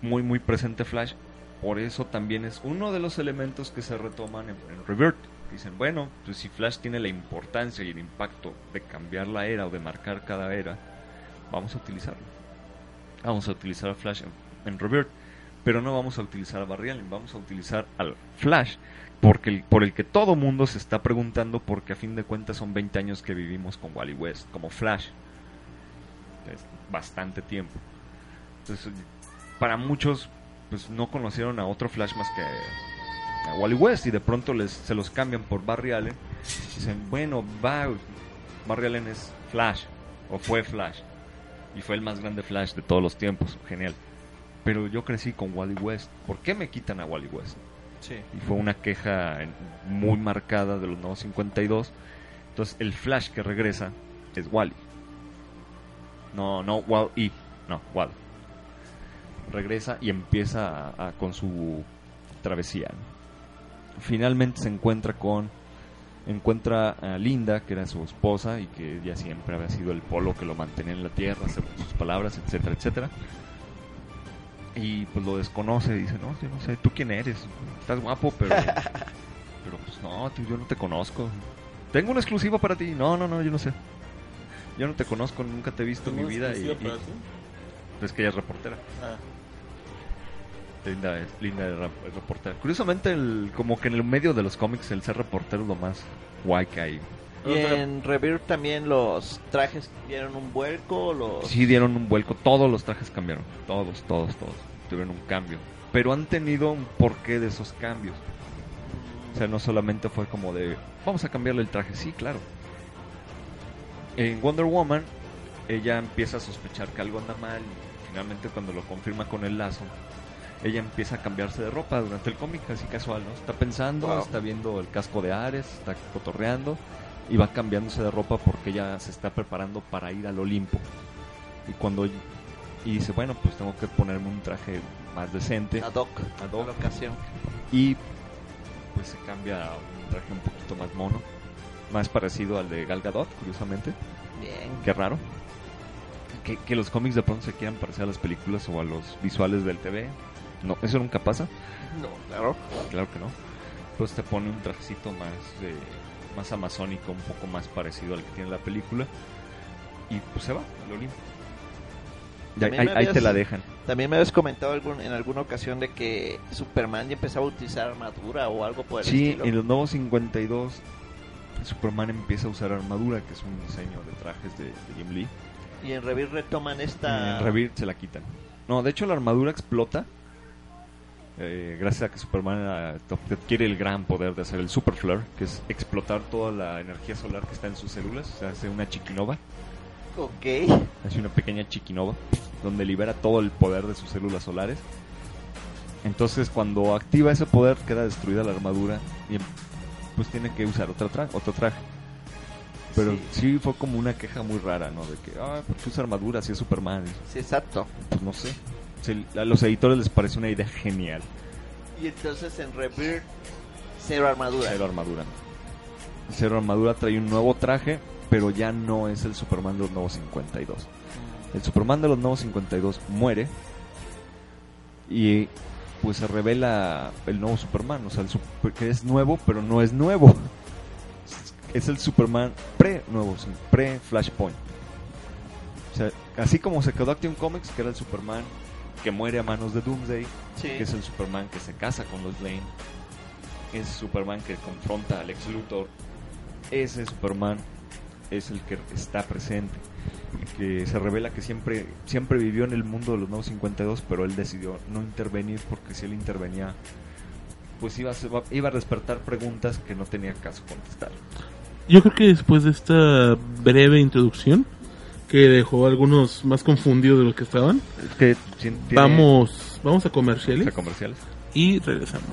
muy muy presente Flash, por eso también es uno de los elementos que se retoman en, en Rebirth. Dicen, bueno, pues si Flash tiene la importancia y el impacto de cambiar la era o de marcar cada era, vamos a utilizarlo. Vamos a utilizar a Flash en, en Rebirth pero no vamos a utilizar a Barry Allen, vamos a utilizar al Flash, porque el- por el que todo mundo se está preguntando, porque a fin de cuentas son 20 años que vivimos con Wally West, como Flash. Es bastante tiempo. Entonces, para muchos pues no conocieron a otro Flash más que a Wally West y de pronto les, se los cambian por Barry Allen. Dicen, bueno, va, Barry Allen es Flash, o fue Flash, y fue el más grande Flash de todos los tiempos, genial. Pero yo crecí con Wally West. ¿Por qué me quitan a Wally West? Sí. Y fue una queja muy marcada de los nuevos 52. Entonces el Flash que regresa es Wally. No, no, Wall y no, Wally. Regresa y empieza a- a- con su travesía. Finalmente se encuentra con encuentra a Linda, que era su esposa y que ella siempre había sido el polo que lo mantenía en la tierra, según sus palabras, etcétera, etcétera. Y pues lo desconoce, dice, no, yo no sé, ¿tú quién eres? Estás guapo, pero... pero pues no, tío, yo no te conozco. Tengo una exclusiva para ti. No, no, no, yo no sé. Yo no te conozco, nunca te he visto en mi vida. Y, y- es que ella es reportera. Ah. Linda es, Linda es reportera. Curiosamente, el, como que en el medio de los cómics, el ser reportero es lo más guay que hay. Y en Rebirth también los trajes dieron un vuelco, los... Sí dieron un vuelco, todos los trajes cambiaron, todos, todos, todos, tuvieron un cambio. Pero han tenido un porqué de esos cambios. O sea, no solamente fue como de, vamos a cambiarle el traje, sí, claro. En Wonder Woman, ella empieza a sospechar que algo anda mal y finalmente cuando lo confirma con el lazo, ella empieza a cambiarse de ropa durante el cómic, así casual, ¿no? Está pensando, Wow. está viendo el casco de Ares, está cotorreando y va cambiándose de ropa porque ella se está preparando para ir al Olimpo. Y cuando y dice, bueno, pues tengo que ponerme un traje más decente Ad hoc, Ad hoc. a la ocasión. y pues se cambia a un traje un poquito más mono, más parecido al de Gal Gadot, curiosamente. Bien. Qué raro. Que, que los cómics de pronto se quieran parecer a las películas o a los visuales del TV. No, eso nunca pasa. No, claro. Claro que no. Pues te pone un trajecito más más amazónico, un poco más parecido al que tiene la película. Y pues se va al Olimpo. Ahí, te la dejan. También me habías comentado algún, en alguna ocasión de que Superman ya empezaba a utilizar armadura o algo por el Sí, estilo. en los nuevos 52 Superman empieza a usar armadura, que es un diseño de trajes de, de Jim Lee. Y en Rebirth retoman esta... En Rebirth se la quitan. No, de hecho la armadura explota. Eh, gracias a que Superman ah, adquiere el gran poder de hacer el Super Flare, que es explotar toda la energía solar que está en sus células. O sea, hace una chiquinova, Ok. hace una pequeña chiquinova, donde libera todo el poder de sus células solares. Entonces, cuando activa ese poder, queda destruida la armadura y pues tiene que usar otra tra- otro traje. Pero Sí. sí. fue como una queja muy rara, ¿no? De que, ah, ¿por qué usa armadura si es Superman? Sí, exacto. Pues no sé. Se- a los editores les pareció una idea genial. Y entonces en Rebirth, cero armadura. Cero armadura. Cero armadura trae un nuevo traje, pero ya no es el Superman de los nuevos 52. El Superman de los nuevos 52 muere y pues se revela el nuevo Superman, o sea, el super- que es nuevo, pero no es nuevo. Es el Superman pre-nuevo, pre-Flashpoint. O sea, así como se quedó Action Comics, que era el Superman que muere a manos de Doomsday, Sí. que es el Superman que se casa con Lois Lane, es Superman que confronta a Lex Luthor, ese Superman es el que está presente, y que se revela que siempre, siempre vivió en el mundo de los nuevos 52, pero él decidió no intervenir porque si él intervenía, pues iba a, iba a despertar preguntas que no tenía caso contestar. Yo creo que después de esta breve introducción, que dejó a algunos más confundidos de lo que estaban, Es que sí tiene- vamos, vamos a comerciales a comerciales. y regresamos.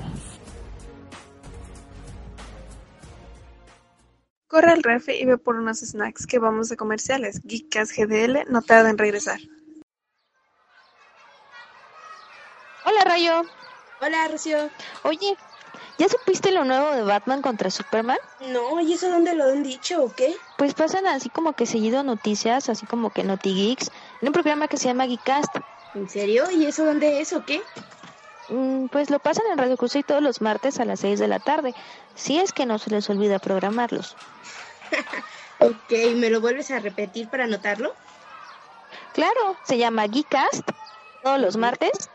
Corre al ref y ve por unos snacks que vamos de comerciales. Geekas GDL no tarda en regresar. Hola Rayo. Hola, Rocío. Oye, ¿ya supiste lo nuevo de Batman contra Superman? No, ¿y eso dónde lo han dicho o qué? Pues pasan así como que seguido noticias, así como que NotiGeeks, en un programa que se llama Geekcast. ¿En serio? ¿Y eso dónde es o qué? Mm, pues lo pasan en Radio Cruz todos los martes a las 6 de la tarde, si es que no se les olvida programarlos. Ok, ¿me lo vuelves a repetir para anotarlo? Claro, se llama Geekcast todos los martes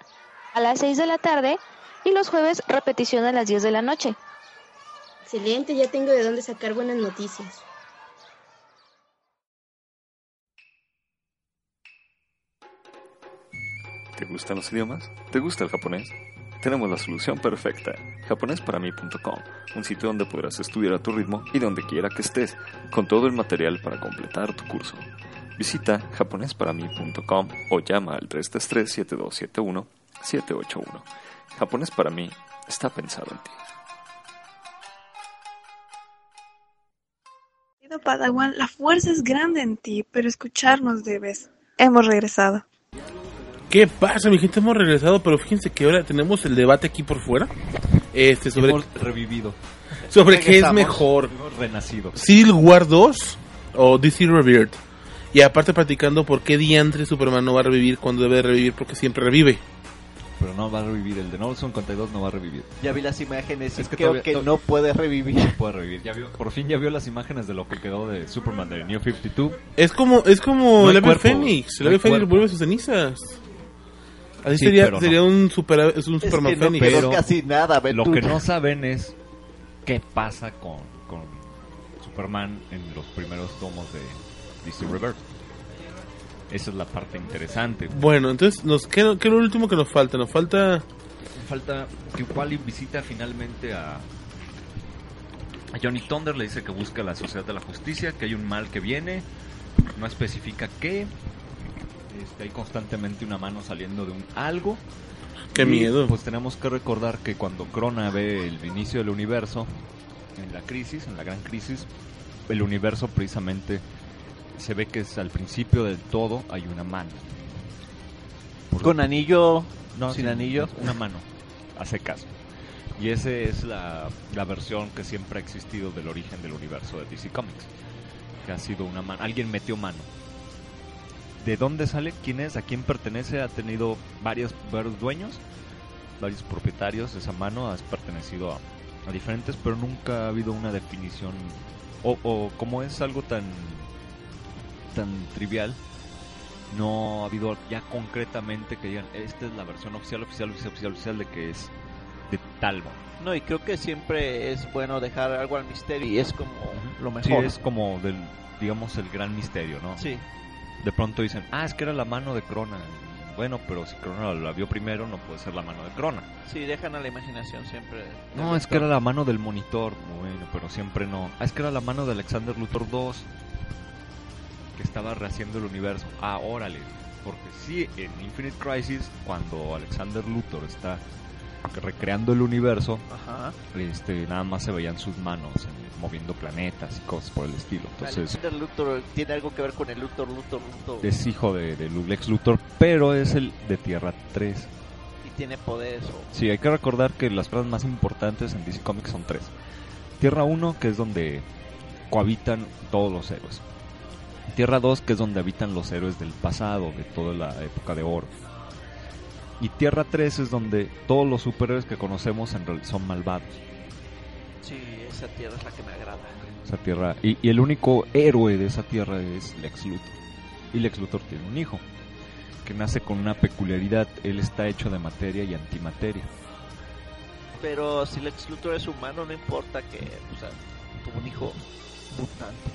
a las 6 de la tarde y los jueves repetición a las 10 de la noche. Excelente, ya tengo de dónde sacar buenas noticias. ¿Te gustan los idiomas? ¿Te gusta el japonés? Tenemos la solución perfecta. japonesparami.com, un sitio donde podrás estudiar a tu ritmo y donde quiera que estés, con todo el material para completar tu curso. Visita japonesparami.com o llama al 333-7271-781. Japonés para mí está pensado en ti. Querido Padawan, la fuerza es grande en ti, pero escucharnos debes. Hemos regresado. ¿Qué pasa, mi gente? Hemos regresado, pero fíjense que ahora tenemos el debate aquí por fuera. Este, sobre, Hemos revivido. sobre qué es mejor, Hemos renacido. Civil War 2 o DC Revered. Y aparte platicando por qué diantre Superman no va a revivir cuando debe de revivir porque siempre revive. Pero no va a revivir. El de Nolan 52 no va a revivir. Ya vi las imágenes y Es que creo todavía- que no puede revivir. No puede revivir. Ya vio, por fin ya vio las imágenes de lo que quedó de Superman de New 52. Es como, es como No el ave Fénix. El ave Fénix vuelve a sus cenizas. Así Sí, sería, sería un, super, es un Es Superman que Fénix. Pero casi nada, Lo que no saben es qué pasa con, con Superman en los primeros tomos de DC Reverse. Esa es la parte interesante. Bueno, entonces, nos, ¿qué, ¿qué es lo último que nos falta? Nos falta... Falta que Wally visita finalmente a, a Johnny Thunder, le dice que busca la Sociedad de la Justicia, que hay un mal que viene, no especifica qué. Este, hay constantemente una mano saliendo de un algo. ¡Qué Y, miedo! Pues tenemos que recordar que cuando Crona ve el inicio del universo, en la crisis, en la gran crisis, el universo precisamente se ve que es al principio del todo hay una mano. Por- Con anillo, no, sin anillo. Una mano, hace caso. Y esa es la, la versión que siempre ha existido del origen del universo de DC Comics. Que ha sido una mano. Alguien metió mano. ¿De dónde sale? ¿Quién es? ¿A quién pertenece? Ha tenido varios, varios dueños, varios propietarios esa mano. Ha pertenecido a, a diferentes, pero nunca ha habido una definición. O, o como es algo tan, tan trivial, no ha habido ya concretamente que digan, esta es la versión oficial, oficial, oficial, oficial, oficial de que es de tal modo". No, y creo que siempre es bueno dejar algo al misterio y es como lo Sí, mejor. es como del, digamos, el gran misterio, ¿no? Sí. De pronto dicen, ah, es que era la mano de Crona. Bueno, pero si Crona la vio primero, no puede ser la mano de Crona. Sí, dejan a la imaginación siempre. No, es que era la mano del monitor. Bueno, pero siempre no. Ah, es que era la mano de Alexander Luthor II. Que estaba rehaciendo el universo. Ah, órale. Porque sí, en Infinite Crisis, cuando Alexander Luthor está recreando el universo, Ajá. este, nada más se veían sus manos moviendo planetas y cosas por el estilo. Entonces, Alexander Luthor tiene algo que ver con el Luthor, Luthor, Luthor. es hijo de, de Lex Luthor, pero es el de Tierra 3. Y tiene poderes. O... Sí, hay que recordar que las cosas más importantes en DC Comics son tres. Tierra 1, que es donde cohabitan todos los héroes. Tierra 2, que es donde habitan los héroes del pasado, de toda la época de oro. Y Tierra 3 es donde todos los superhéroes que conocemos en realidad son malvados. Sí, esa tierra es la que me agrada. Esa tierra y, y el único héroe de esa tierra es Lex Luthor. Y Lex Luthor tiene un hijo que nace con una peculiaridad. Él está hecho de materia y antimateria. Pero si Lex Luthor es humano, no importa que o sea, tuvo un hijo mutante.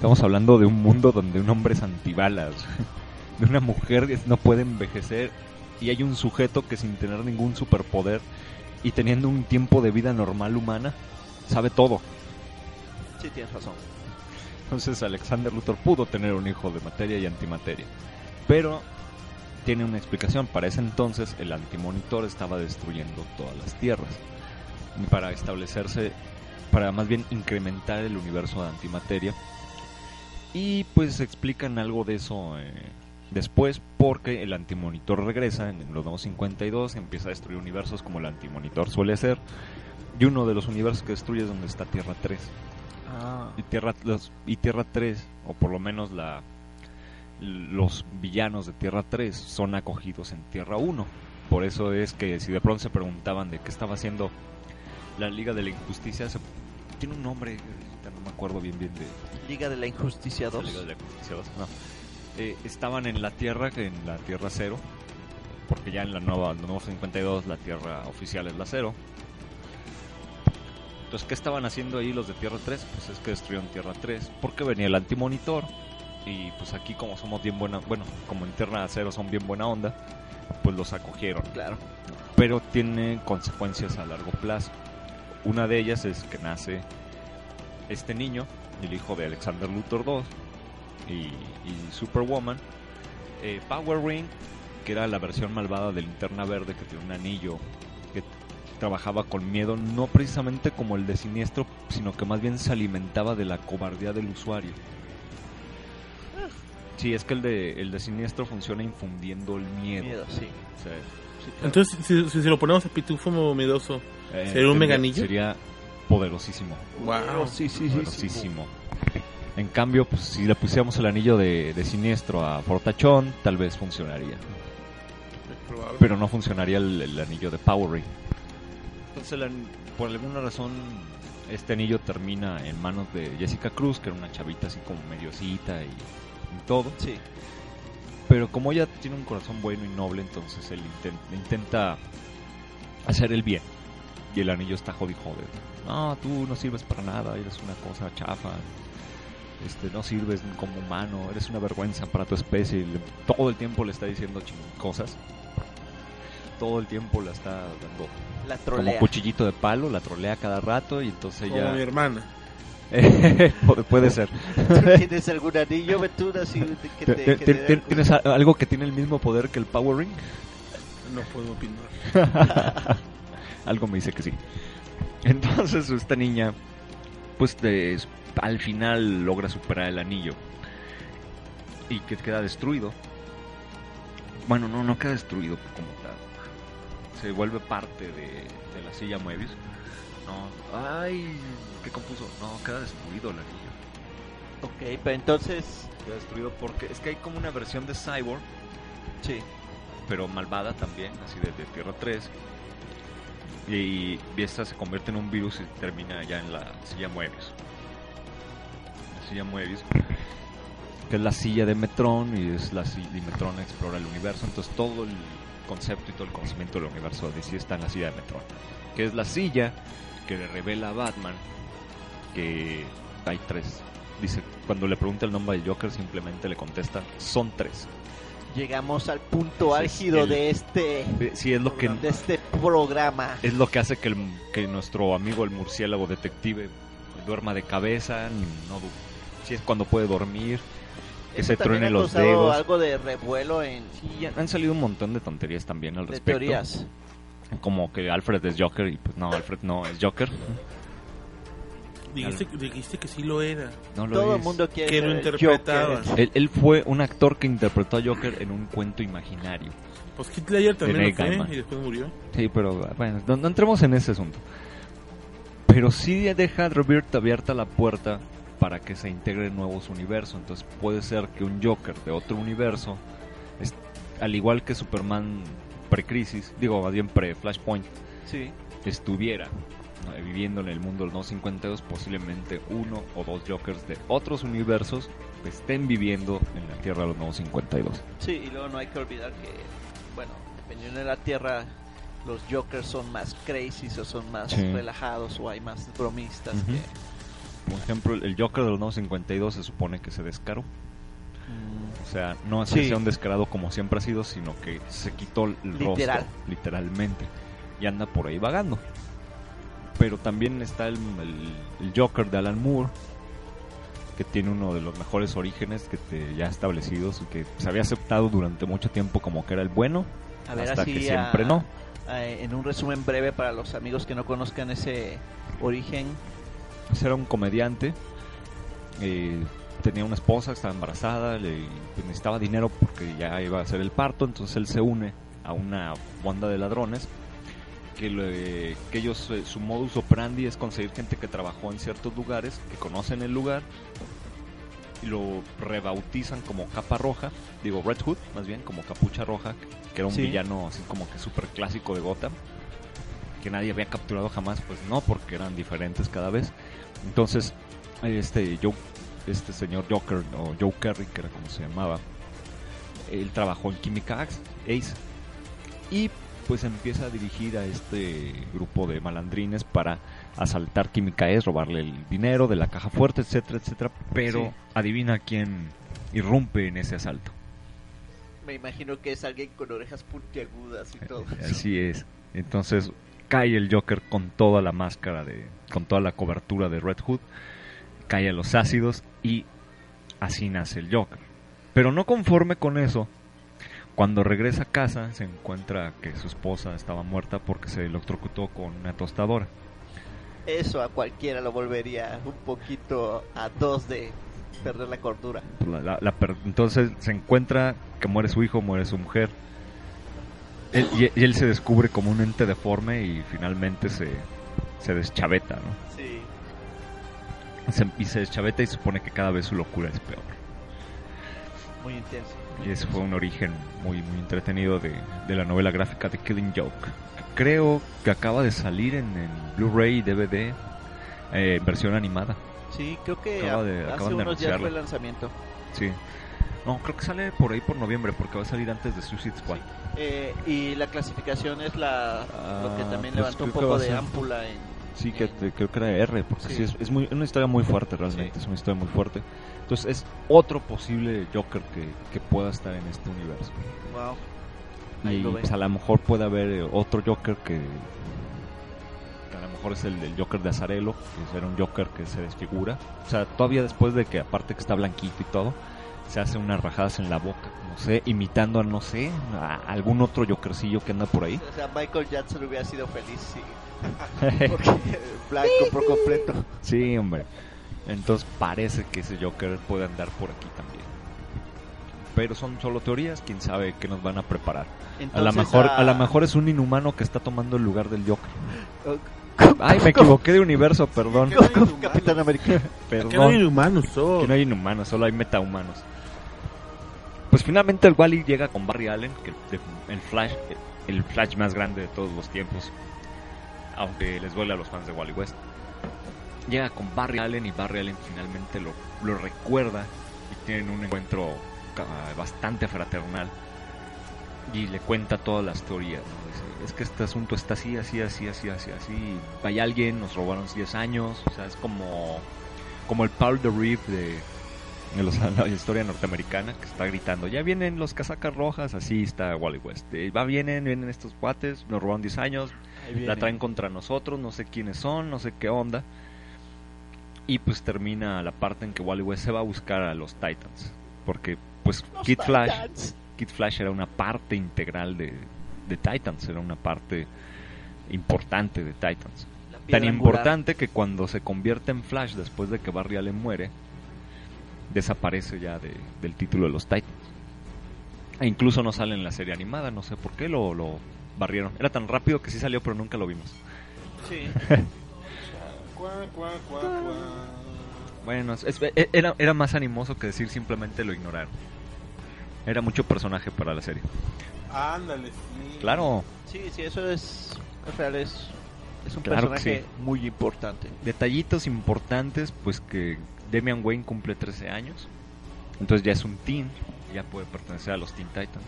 Estamos hablando de un mundo donde un hombre es antibalas, de una mujer que no puede envejecer y hay un sujeto que sin tener ningún superpoder y teniendo un tiempo de vida normal humana, sabe todo. Sí, tienes razón. Entonces Alexander Luthor pudo tener un hijo de materia y antimateria. Pero tiene una explicación. Para ese entonces el antimonitor estaba destruyendo todas las tierras. Para establecerse, para más bien incrementar el universo de antimateria. Y pues explican algo de eso eh, después porque el antimonitor regresa en los nuevos 52, empieza a destruir universos como el antimonitor suele hacer. Y uno de los universos que destruye es donde está Tierra 3 Ah. y Tierra los, y Tierra 3 o por lo menos la los villanos de Tierra 3 son acogidos en Tierra 1 por eso es que si de pronto se preguntaban de qué estaba haciendo la Liga de la Injusticia se- tiene un nombre no me acuerdo bien bien de Liga de la Injusticia 2. la Liga de la Injusticia 2, no. Eh, estaban en la Tierra en la Tierra 0 porque ya en la nueva en la nueva 52 la Tierra oficial es la 0 entonces, ¿qué estaban haciendo ahí los de Tierra 3? Pues es que destruyeron Tierra 3 porque venía el antimonitor y pues aquí como somos bien buena, bueno, como en Tierra 0 son bien buena onda, pues los acogieron. Claro. Pero tiene consecuencias a largo plazo. Una de ellas es que nace este niño, el hijo de Alexander Luthor II y, y Superwoman. Eh, Power Ring, que era la versión malvada de Linterna Verde, que tiene un anillo que trabajaba con miedo, no precisamente como el de Siniestro, sino que más bien se alimentaba de la cobardía del usuario. Sí, es que el de, el de Siniestro funciona infundiendo el miedo. Miedo, sí. O sea, Sí, claro. Entonces, si, si, si lo ponemos a Pitufo miedoso, eh, ¿sería un meganillo? Sería poderosísimo. Wow. Sí, sí, sí, sí. poderosísimo. En cambio, pues, si le pusiéramos el anillo de, de siniestro a Fortachón, tal vez funcionaría. Pero no funcionaría el, el anillo de Power Ring. Entonces, el por alguna razón, este anillo termina en manos de Jessica Cruz, que era una chavita así como mediosita y, y todo. Sí. Pero como ella tiene un corazón bueno y noble, entonces él inten- intenta hacer el bien. Y el anillo está jodido, joder. No, tú no sirves para nada, eres una cosa chafa. Este, no sirves como humano, eres una vergüenza para tu especie. Y le- todo el tiempo le está diciendo cosas. Todo el tiempo la está dando La como trolea. cuchillito de palo, la trolea cada rato y entonces Como ella... mi hermana. puede, puede ser. ¿Tú ¿Tienes algún anillo, que te, que te algo? ¿Tienes algo que tiene el mismo poder que el Power Ring? No puedo opinar. Algo me dice que sí. Entonces esta niña, pues de- al final logra superar el anillo y que queda destruido. Bueno, no, no queda destruido como tal. Se vuelve parte de, de la silla Moebius. No, ay, qué confuso. No, queda destruido el anillo. Ok, pero entonces... Queda destruido porque es que hay como una versión de Cyborg, Sí. pero malvada también, así de, de Tierra 3. Y, esta se convierte en un virus y termina ya en la silla Moebius. La silla Moebius, que es la silla de Metron y es la silla y Metron explora el universo. Entonces todo el concepto y todo el conocimiento del universo de DC está en la silla de Metron, que es la silla que le revela a Batman que hay tres. Dice, cuando le pregunta el nombre del Joker, simplemente le contesta, son tres. Llegamos al punto Sí, álgido el- de este Sí, es lo que de este programa. es lo que hace que, el- que nuestro amigo el murciélago detective duerma de cabeza, no si es cuando puede dormir, que Eso se truene los dedos. algo de revuelo en Y han salido un montón de tonterías también al de respecto. teorías. Como que Alfred es Joker y pues no, Alfred no es Joker. Dijiste, dijiste que sí lo era. No lo Todo es. el mundo quiere Que ser lo interpretaba. Él, él fue un actor que interpretó a Joker en un cuento imaginario. Pues Ledger también lo fue Gaiman. y después murió. Sí, pero bueno, no, no entremos en ese asunto. Pero sí deja Robert abierta la puerta para que se integren nuevos universos. Entonces puede ser que un Joker de otro universo, es- al igual que Superman pre-crisis, digo más bien pre-Flashpoint, Sí. estuviera. Viviendo en el mundo de los nuevos 52, posiblemente uno o dos Jokers de otros universos estén viviendo en la Tierra de los nuevos 52. Sí, y luego no hay que olvidar que, bueno, dependiendo de la Tierra, los Jokers son más crazy o son más Sí. relajados o hay más bromistas que... Por ejemplo, el Joker de los nuevos 52 se supone que se descaró. Mm, O sea, no es Sí. que sea un descarado como siempre ha sido, sino que se quitó el Literal. rostro, literalmente, y anda por ahí vagando. Pero también está el, el- el Joker de Alan Moore, que tiene uno de los mejores orígenes que te- ya establecidos y que se había aceptado durante mucho tiempo como que era el bueno, A ver, hasta así que a- siempre no. a- en un resumen breve para los amigos que no conozcan ese origen. Era un comediante, eh, tenía una esposa, estaba embarazada, le pues, necesitaba dinero porque ya iba a hacer el parto, entonces él se une a una banda de ladrones que, le- que ellos, eh, su modus operandi es conseguir gente que trabajó en ciertos lugares, que conocen el lugar y lo rebautizan como capa roja, digo Red Hood, más bien como capucha roja, que era un Sí. villano así como que súper clásico de Gotham, que nadie había capturado jamás, pues no, porque eran diferentes cada vez. Entonces, este Joe, este señor Joker, o Joe Kerry, que era como se llamaba, él trabajó en Química Axe, Ace, y pues empieza a dirigir a este grupo de malandrines para asaltar Química Ace, robarle el dinero de la caja fuerte, etcétera, etcétera, pero Sí. adivina quién irrumpe en ese asalto. Me imagino que es alguien con orejas puntiagudas y todo. Así es. Entonces cae el Joker con toda la máscara de, con toda la cobertura de Red Hood, cae a los ácidos y así nace el Joker. Pero no conforme con eso, cuando regresa a casa se encuentra que su esposa estaba muerta porque se electrocutó con una tostadora. Eso a cualquiera lo volvería un poquito a dos de perder la cordura. La- la- la per- entonces se encuentra que muere su hijo, muere su mujer. Él- y, y él se descubre como un ente deforme y finalmente se, se deschaveta, ¿no? Sí. Se- y se deschaveta y supone que cada vez su locura es peor. Muy intenso. Y ese fue un origen muy, muy entretenido de, de la novela gráfica de Killing Joke. Creo que acaba de salir en, en Blu-ray y DVD, eh, versión animada. Sí, creo que Acaba de- hace acaban de unos días anunciarlo. fue el lanzamiento. Sí. No, creo que sale por ahí por noviembre, porque va a salir antes de Suicide Squad. Eh, y la clasificación es la lo que Ah, también pues levantó un poco de ámpula en, Sí, que te- creo que era R, porque sí, Sí. es, es muy, una historia muy fuerte realmente, es una historia muy fuerte. Entonces es otro posible Joker que, que pueda estar en este universo. Wow. Ahí Y lo pues, a lo mejor puede haber eh, otro Joker que, que a lo mejor es el, el Joker de Azarelo, que era un Joker que se desfigura. O sea, todavía después de que aparte que está blanquito y todo, se hace unas rajadas en la boca, no sé, imitando a, no sé, a algún otro Jokercillo que anda por ahí. O sea, Michael Jackson hubiera sido feliz si porque blanco por completo. Sí, hombre. Entonces parece que ese Joker puede andar por aquí también. Pero son solo teorías, quién sabe qué nos van a preparar. a lo mejor, ah, a lo mejor es un inhumano que está tomando el lugar del Joker. Ay, me equivoqué de universo, perdón. Capitán América. Perdón. Que no hay inhumanos, oh. Que no hay inhumanos, solo hay metahumanos. Pues finalmente el Wally llega con Barry Allen, que el Flash, el Flash más grande de todos los tiempos. Aunque les duele a los fans de Wally West. Llega con Barry Allen y Barry Allen finalmente lo, lo recuerda y tienen un encuentro bastante fraternal. Y le cuenta todas las teorías. ¿no? Dice, es que este asunto está así, así, así, así, así, así. Hay alguien, nos robaron 10 años. O sea, es como, como el Paul de Reeve de, la historia norteamericana que está gritando, ya vienen los casacas rojas, así está Wally West. Eh, va, vienen, vienen estos cuates, nos robaron 10 años, la traen contra nosotros, no sé quiénes son, no sé qué onda. Y pues termina la parte en que Wally West se va a buscar a los Titans. Porque pues Los Kid Flash, Titans. Kid Flash era una parte integral de, de Titans, era una parte importante de Titans. Tan importante que cuando se convierte en Flash después de que Barry Allen muere, desaparece ya de- del título de los Titans. E incluso no sale en la serie animada, no sé por qué lo, lo barrieron. Era tan rápido que sí salió, pero nunca lo vimos. Sí. Bueno, es- e- era, era más animoso que decir simplemente lo ignoraron. Era mucho personaje para la serie. Ándale, sí. Claro, Sí, sí, eso es, es real, es, es un Claro personaje sí. muy importante. detallitos importantes, pues que Damian Wayne cumple 13 años. Entonces ya es un teen, ya puede pertenecer a los Teen Titans.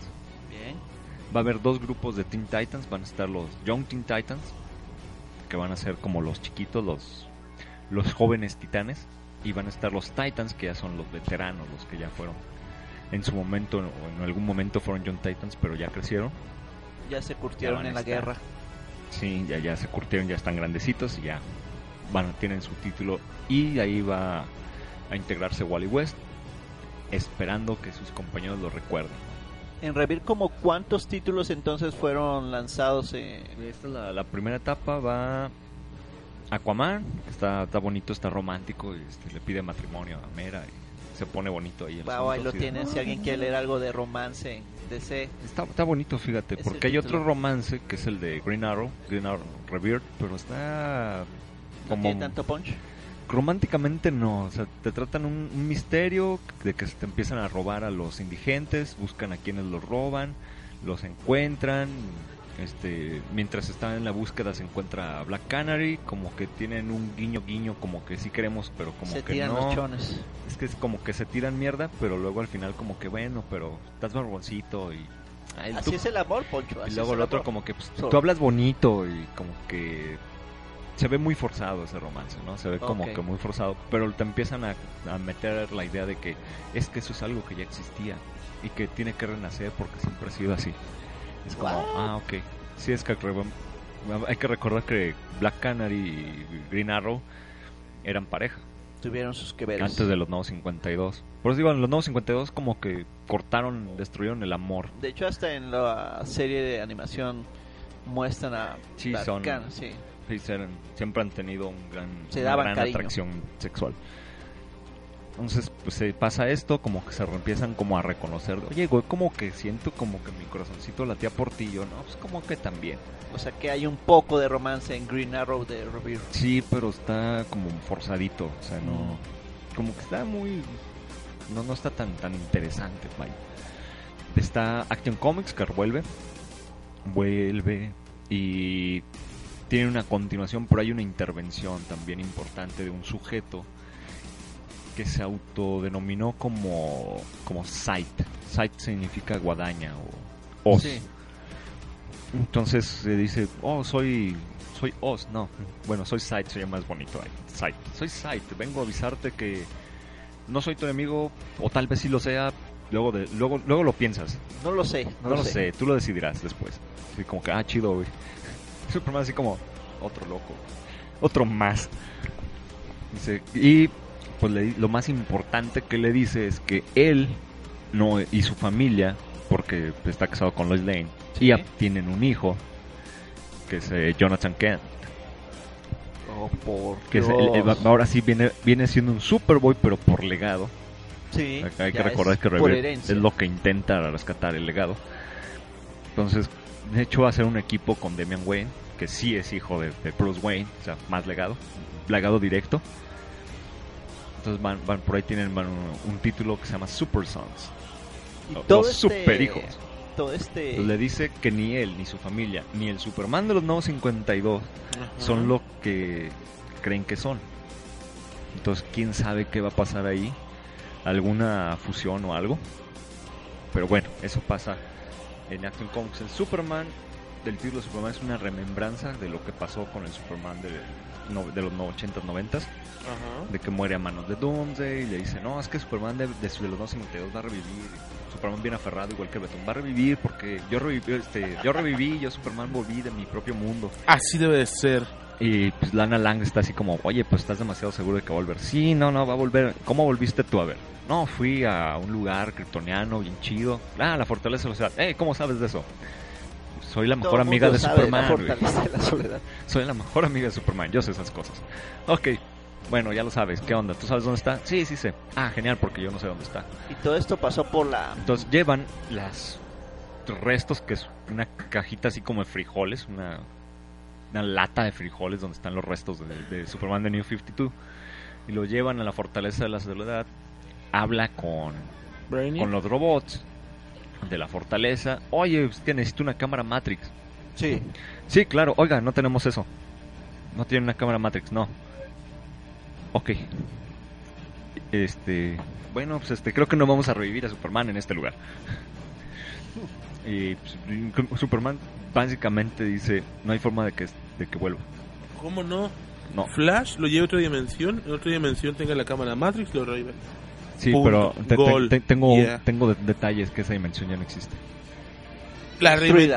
Va a haber dos grupos de Teen Titans, van a estar los Young Teen Titans, que van a ser como los chiquitos, los, los jóvenes titanes, y van a estar los Titans, que ya son los veteranos, los que ya fueron en su momento o en algún momento fueron Young Titans, pero ya crecieron. Ya se curtieron en la estar. guerra. Sí, ya, ya se curtieron, ya están grandecitos y ya van, tienen su título y ahí va a integrarse Wally West, esperando que sus compañeros lo recuerden. En Revir, como cuántos títulos entonces fueron lanzados en... Esta es la, la primera etapa va Aquaman, que está, está bonito, está romántico, y este, le pide matrimonio a Mera y se pone bonito ahí. el Wow, ahí lo de- tienen. Si alguien quiere leer algo de romance DC, Está, está bonito, fíjate, Es porque hay título. otro romance que es el de Green Arrow, Green Arrow Rebirth, pero está no como tiene tanto punch. Románticamente no, o sea, te tratan un, un misterio de que se te empiezan a robar a los indigentes, buscan a quienes los roban, los encuentran, este, mientras están en la búsqueda se encuentra a Black Canary, como que tienen un guiño guiño, como que sí queremos, pero como Se que tiran no. los chones. Es que es como que se tiran mierda, pero luego al final como que bueno, pero estás barboncito y ay, Así tú- es el amor, Poncho. y luego el otro amor. como que pues, tú hablas bonito y como que se ve muy forzado ese romance, ¿no? Se ve como que muy forzado, pero te empiezan a, a meter la idea de que es que eso es algo que ya existía y que tiene que renacer porque siempre ha sido así. Es como, ah, ok. Sí, es que hay que recordar que Black Canary y Green Arrow eran pareja Tuvieron sus que veres. antes de los nuevos 52. Por eso digo, en los nuevos 52 como que cortaron, destruyeron el amor. De hecho, hasta en la serie de animación muestran a Sí, Black son- Canary, sí. Sí, siempre han tenido un gran, Se una daban gran cariño. atracción sexual. Entonces, pues se pasa esto, como que se empiezan como a reconocer, oye, güey, como que siento como que mi corazoncito latía por ti, yo, no, pues como que también. O sea que hay un poco de romance en Green Arrow de Rebirth. Sí, pero está como forzadito, o sea, no, como que está muy, no, no está tan, tan interesante, vaya. Está Action Comics que vuelve, vuelve y tiene una continuación, pero hay una intervención también importante de un sujeto que se autodenominó como, como Sight. Sight significa guadaña o os. Sí. Entonces se dice, oh, soy, soy Oz. No, bueno, soy Sight, soy más bonito. ahí. Sight. Soy Sight, vengo a avisarte que no soy tu enemigo, o tal vez sí lo sea. Luego, de, luego, luego lo piensas. No lo sé, no, No, lo sé. tú lo decidirás después. Así como que, ah, chido, güey. Superman así como, otro loco. Otro más. Dice, y pues le lo más importante que le dice es que él no y su familia, porque está casado con Lois Lane, y tienen un hijo, que es eh, Jonathan Kent. Oh, por Que es el- el- Dios. ahora sí viene, viene siendo un Superboy, pero por legado. Sí, Hay que recordar es que herencia. es lo que intenta rescatar el legado. Entonces, de hecho, va a ser un equipo con Damian Wayne, que sí es hijo de, de Bruce Wayne, o sea, más legado, legado directo. Entonces, van, van por ahí tienen van un, un título que se llama Super Sons. Y Los todo este- super hijos. Todo este... Entonces, le dice que ni él, ni su familia, ni el Superman de los nuevos 52 son lo que creen que son. Entonces, quién sabe qué va a pasar ahí. Alguna fusión o algo. Pero bueno, eso pasa en Action Comics. En Superman, del título de Superman es una remembranza de lo que pasó con el Superman de, no- de los 80s, 90s. Ajá. De que muere a manos de Doomsday y le dice, no, es que Superman de, de, de los 252 va a revivir. Superman bien aferrado, igual que Betón, va a revivir porque yo reviví, este, yo reviví, yo Superman volví de mi propio mundo. Así debe de ser. Y pues Lana Lang está así como, oye, pues estás demasiado seguro de que va a volver. Sí, no, no, va a volver. ¿Cómo volviste tú a ver? No, fui a un lugar kryptoniano bien chido. Ah, la Fortaleza de la Soledad. Eh, ¿cómo sabes de eso? Soy la mejor Todo amiga de sabe Superman. La güey. fortaleza de la soledad. Soy la mejor amiga de Superman, yo sé esas cosas. Ok, bueno, ya lo sabes. ¿Qué onda? ¿Tú sabes dónde está? Sí, sí sé. Ah, genial, porque yo no sé dónde está. Y todo esto pasó por la... Entonces llevan las restos, que es una cajita así como de frijoles, una, una lata de frijoles donde están los restos de, de Superman de New 52. Y lo llevan a la fortaleza de la soledad. Habla con, Brainy. con los robots de la fortaleza. Oye, es que necesito una cámara Matrix. Sí. Sí, claro. Oiga, no tenemos eso. No tiene una cámara Matrix, no. Ok. Este. Bueno, pues este, creo que no vamos a revivir a Superman en este lugar. Y pues, Superman básicamente dice: No hay forma de que, de que vuelva. ¿Cómo no? No. Flash lo lleva a otra dimensión, en otra dimensión tenga la cámara Matrix, lo revive. Sí, Punto. pero te- te- Gol. te- tengo, Yeah. tengo de- detalles que esa dimensión ya no existe. La Destruida.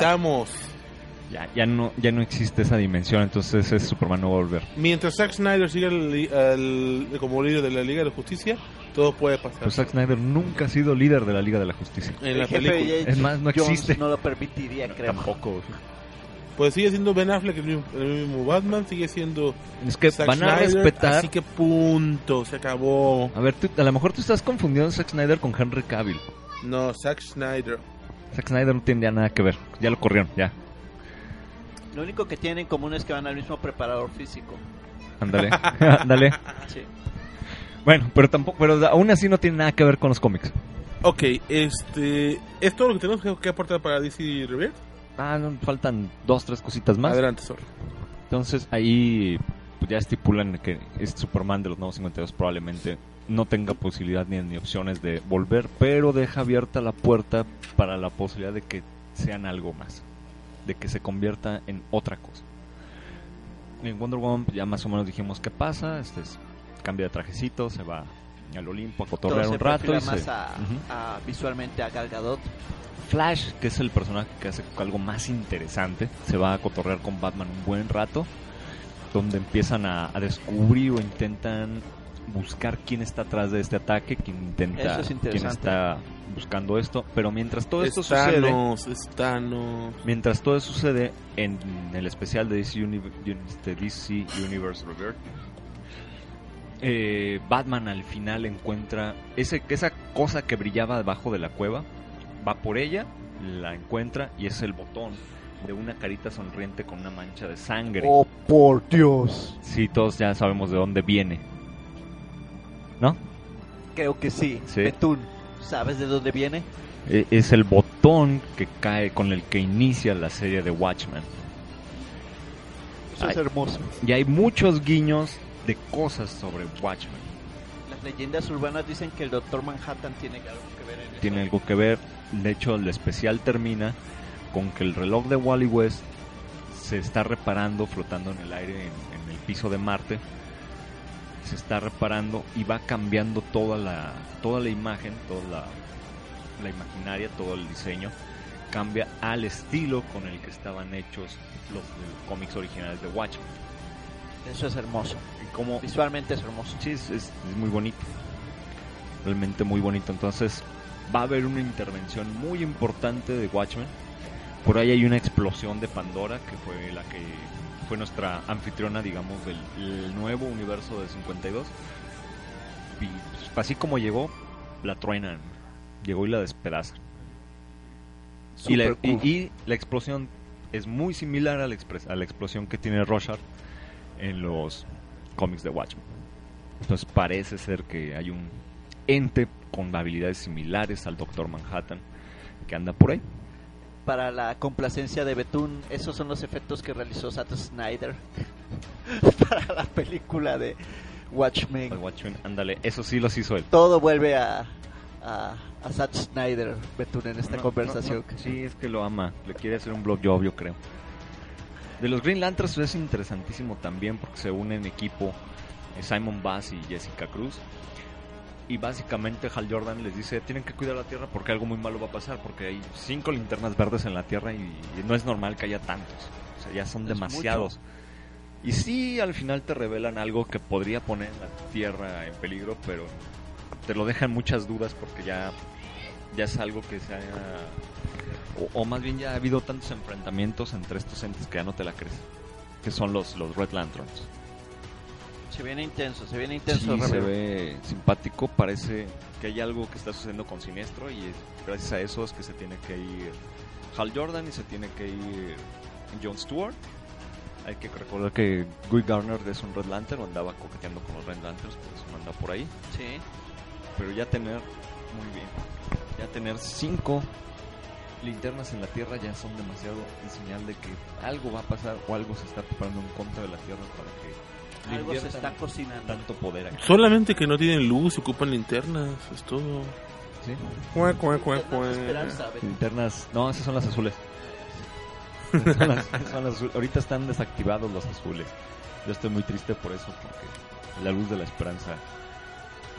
Ya, ya, no, ya no existe esa dimensión, entonces ese Superman no va a volver. Mientras Zack Snyder siga al- como líder de la Liga de la Justicia, todo puede pasar. Pues Zack Snyder nunca ha sido líder de la Liga de la Justicia. en la el película. de Es más, no Jones existe. no lo permitiría, creo. Tampoco. Pues sigue siendo Ben Affleck el mismo, el mismo Batman, sigue siendo Es que Zack van a Snyder, respetar. Así que punto, se acabó. A ver, tú- a lo mejor tú estás confundiendo a Zack Snyder con Henry Cavill. No, Zack Snyder. Zack Snyder no tiene ya nada que ver. Ya lo corrieron, ya. Lo único que tienen en común es que van al mismo preparador físico. Ándale. Ándale. Sí. Bueno, pero tampoco, pero aún así no tiene nada que ver con los cómics. Ok, este. ¿Es todo lo que tenemos que- que aportar para DC Rebirth? Ah, no, faltan dos, tres cositas más. Adelante, Sor. Entonces ahí pues, ya estipulan que este Superman de los nuevos 52 probablemente no tenga posibilidad ni, ni opciones de volver, pero deja abierta la puerta para la posibilidad de que sean algo más, de que se convierta en otra cosa. En Wonder Woman pues, ya más o menos dijimos qué pasa, este es- cambia de trajecito, se va al Olimpo a cotorrear un rato y más se... a, Ujú. a- visualmente a Gal Gadot. Flash, que es el personaje que hace algo más interesante, se va a cotorrear con Batman un buen rato, donde empiezan a, a descubrir o intentan buscar quién está atrás de este ataque, quién intenta, es quién está buscando esto, pero mientras todo esto Es sucede, Thanos, es Thanos. mientras todo eso sucede en el especial de DC, Uni- este, DC Universe Rebirth, eh, Batman al final encuentra ese, esa cosa que brillaba debajo de la cueva, va por ella, la encuentra y es el botón de una carita sonriente con una mancha de sangre. Oh, por Dios. Sí, todos ya sabemos de dónde viene. ¿No? Creo que sí. Sí. Betún, ¿sabes de dónde viene? E- Es el botón que cae con el que inicia la serie de Watchmen. Eso es Ay. hermoso. Y hay muchos guiños de cosas sobre Watchmen. Las leyendas urbanas dicen que el Doctor Manhattan tiene algo que ver en eso. Tiene algo que ver. De hecho, el especial termina con que el reloj de Wally West se está reparando flotando en el aire en, en el piso de Marte. Se está reparando y va cambiando toda la, toda la imagen, toda la, la imaginaria, todo el diseño. Cambia al estilo con el que estaban hechos los eh, cómics originales de Watchmen. Eso es hermoso. Como Visualmente es hermoso. Sí, es, es- es muy bonito. Realmente muy bonito. Entonces, va a haber una intervención muy importante de Watchmen. Por ahí hay una explosión de Pandora, que fue la que fue nuestra anfitriona, digamos, del el nuevo universo de 52. Y pues, así como llegó, la truenan. Llegó y la despedazan. Y la, y la explosión es muy similar a la, expres- a la explosión que tiene Rorschach en los cómics de Watchmen. Entonces parece ser que hay un ente con habilidades similares al Doctor Manhattan que anda por ahí. Para la complacencia de Betún, esos son los efectos que realizó Zack Snyder para la película de Watchmen. Al Watchmen, ándale, eso sí los hizo él. Todo vuelve a, a, a Zack Snyder, Betún, en esta No, conversación. no, no, sí, es que lo ama. Le quiere hacer un blowjob, yo creo. De los Green Lanterns es interesantísimo también porque se unen en equipo eh, Simon Bass y Jessica Cruz. Y básicamente Hal Jordan les dice, tienen que cuidar la Tierra porque algo muy malo va a pasar, porque hay cinco linternas verdes en la Tierra y, y no es normal que haya tantos. O sea, ya son Es demasiados. Y sí, al final te revelan algo que podría poner la Tierra en peligro, pero te lo dejan muchas dudas porque ya, ya es algo que se haya... O, o más bien ya ha habido tantos enfrentamientos entre estos entes que ya no te la crees. Que son los, los Red Lanterns. Se viene intenso, se viene intenso. Sí, se ve simpático. Parece que hay algo que está sucediendo con Sinestro y gracias a eso es que se tiene que ir Hal Jordan y se tiene que ir John Stewart. Hay que recordar que Guy Garner es un Red Lantern, andaba coqueteando con los Red Lanterns, no anda por ahí. Sí. Pero ya tener, muy bien, ya tener cinco linternas en la Tierra ya son demasiado en señal de que algo va a pasar o algo se está preparando en contra de la Tierra para que Algo se está cocinando. tanto poder aquí. Solamente que no tienen luz y ocupan linternas, es todo. ¿sí? Cuá, cuá, cuá, Linternas no, esas son las azules. Son las- son las azules. Ahorita están desactivados los azules. Yo estoy muy triste por eso, porque la luz de la esperanza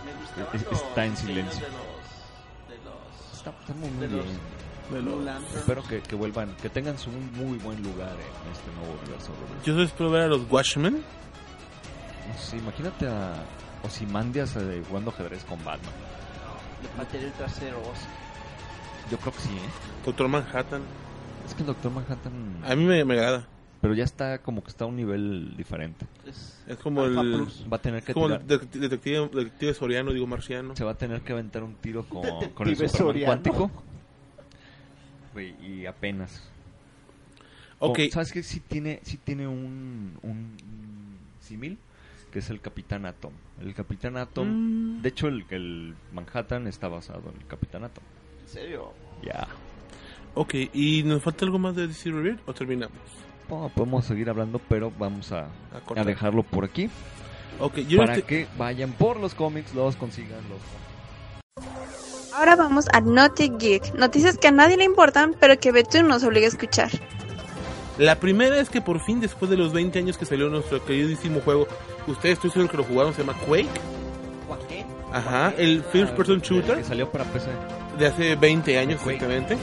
Me gustaban Es- los está en silencio. De los, de los, está, está muy, bien. Espero que, que vuelvan, que tengan su un muy buen lugar en este nuevo universo. Yo solo espero ver a los Watchmen. No sé, imagínate a Ozymandias eh, jugando ajedrez con Batman. Le patearé el trasero. Yo creo que sí, ¿eh? Doctor Manhattan. Es que el Doctor Manhattan... A mí me, me agrada. Pero ya está como que está a un nivel diferente. Es, Es como Alpha el. Plus. Va a tener que como tirar- el detective, detective, detective Soriano, digo marciano. se va a tener que aventar un tiro con, con el Superman Soriano. cuántico. Y apenas. Ok, O, ¿Sabes qué? Sí tiene, sí tiene un, un, un símil, que es el Capitán Atom. El Capitán Atom, Mm. de hecho el, el Manhattan está basado en el Capitán Atom. ¿En serio? Ya. ok, ¿y nos falta algo más de DC Rebirth o terminamos? Podemos seguir hablando, pero vamos a, A a cortar. dejarlo por aquí Ok, yo para te- que vayan por los cómics, los consigan, los Ahora vamos a Naughty Geek, noticias que a nadie le importan, pero que Betún nos obliga a escuchar. La primera es que por fin, después de los 20 años que salió nuestro queridísimo juego, ustedes estoy seguro que lo jugaron, se llama Quake. Ajá, el First Person Shooter Que salió para PC. de hace 20 años Quake. exactamente.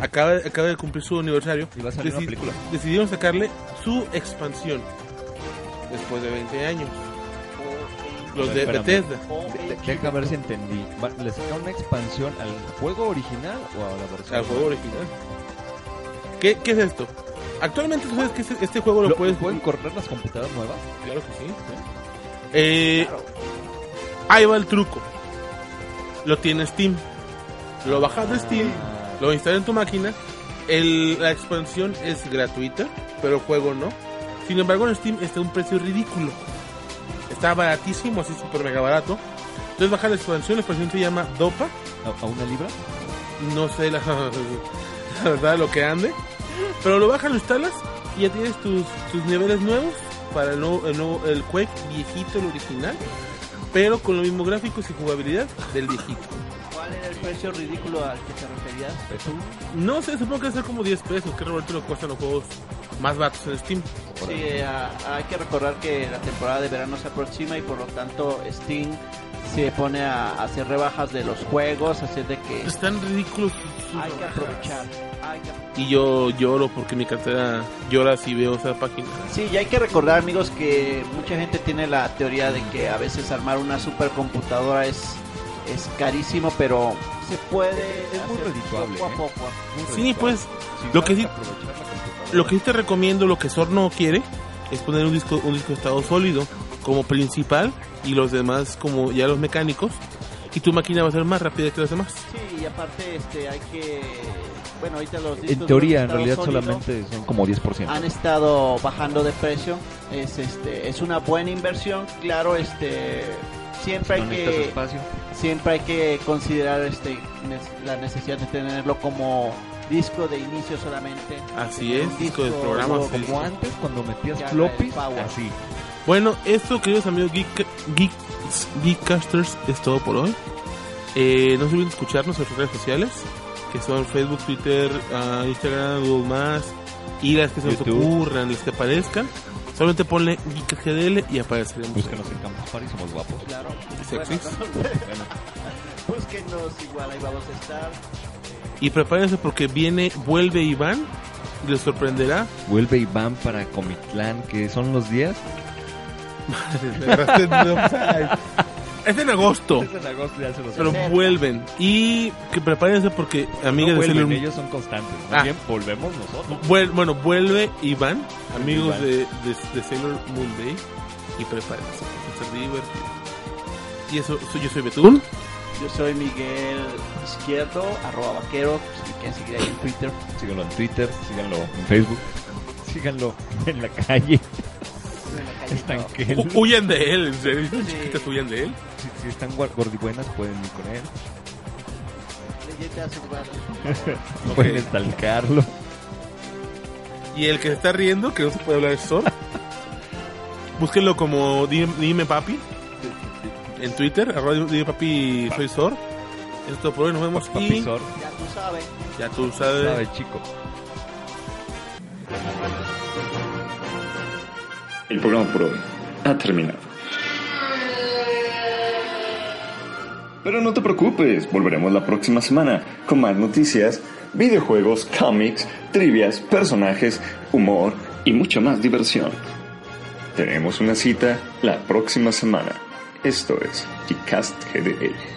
Acaba, acaba de cumplir su aniversario. Y va a salir una Deci- película. Decidieron sacarle su expansión después de 20 años. Los de Espérame. Bethesda. De- de- deja ver si entendí. ¿Le sacaron una expansión al juego original o a la versión? al juego original. ¿Qué, qué es esto? Actualmente tú sabes que este, este juego lo, ¿Lo, puedes ¿Pueden correr las computadoras nuevas? Claro que sí. Eh, Ahí va el truco. Lo tiene Steam. Lo bajas de Steam, lo instalas en tu máquina. El- la expansión es gratuita, pero el juego no. Sin embargo, en Steam está a un precio ridículo. Está baratísimo, así súper mega barato. Entonces baja la expansión, la expansión se llama Dopa. ¿A, a una libra? No sé la, la verdad lo que ande. Pero lo bajas, lo instalas y ya tienes tus, tus niveles nuevos para el, nuevo, el, nuevo- el Quake viejito, el original. Pero con los mismos gráficos y jugabilidad del viejito. ¿Cuál era el precio ridículo al que te referías? No sé, supongo que debe ser como 10 pesos, que realmente lo cuestan los juegos más baratos en Steam. Sí, ah, hay que recordar que la temporada de verano se aproxima y por lo tanto Steam se pone a hacer rebajas de los juegos, así de que Están ridículos. Hay que aprovechar. hay que- Y yo lloro porque mi cartera llora si veo esa página. Sí, y hay que recordar amigos que mucha gente tiene la teoría de que a veces armar una supercomputadora es, es carísimo, pero se puede Es muy redituable, poco a ¿eh? poco. Sí, pues Si Lo que sí-. Lo que sí te recomiendo, lo que Sor no quiere, es poner un disco, un disco de estado sólido como principal y los demás como ya los mecánicos. Y tu máquina va a ser más rápida que los demás. Sí, y aparte este hay que bueno, ahorita los discos En teoría, en realidad sólido solamente son como 10%. han estado bajando de precio. Es este es una buena inversión, claro, este siempre No hay necesitas que espacio. siempre hay que considerar este la necesidad de tenerlo como disco de inicio solamente. Así es, un disco de programa. Como antes, cuando metías floppies, así. Bueno, esto, queridos amigos Geek, Geek, Geekcasters, es todo por hoy. Eh, no se olviden de escucharnos en nuestras redes sociales, que son Facebook, Twitter, ah, Instagram, Google Más, y las que se nos YouTube. ocurran, las que aparezcan. Solamente ponle GeekGDL y apareceremos. Búscanos en Campus Party, somos guapos. Claro. Sexys. Bueno, búsquenos igual ahí vamos a estar. Y prepárense porque viene, vuelve Iván y les sorprenderá. Vuelve Iván para Comitlán, que son los días. Es en agosto, Es en agosto, ya se los pero vuelven. Y que prepárense porque amigas no de Sailor vuelven, Moon- ellos son constantes. Ah. Bien, volvemos nosotros. Vuel- bueno, vuelve Iván, amigos Iván. de, de, de Sailor Moon Day. Y prepárense, va a ser divertido. Y eso, so- yo soy Betún. Yo soy Miguel Izquierdo, arroba vaquero, si quieren seguir ahí en Twitter. Síganlo en Twitter, síganlo en Facebook, síganlo en la calle. Están que Huyen de él, en serio. Sí. Chiquitas huyen de él. si, si están gordibuenas pueden ir con él, urbanas. pueden estalcarlo. Y el que se está riendo, que no se puede hablar es Sor. Búsquenlo como Dime, Dime Papi en Twitter, arroba Dime Papi soy Sor. Eso es todo por hoy, nos vemos y Papisor, Ya tú sabes. ya tú sabes. sabe chico. El programa por hoy ha terminado. Pero no te preocupes, volveremos la próxima semana con más noticias, videojuegos, cómics, trivias, personajes, humor y mucha más diversión. Tenemos una cita la próxima semana. Esto es Geekcast GDL.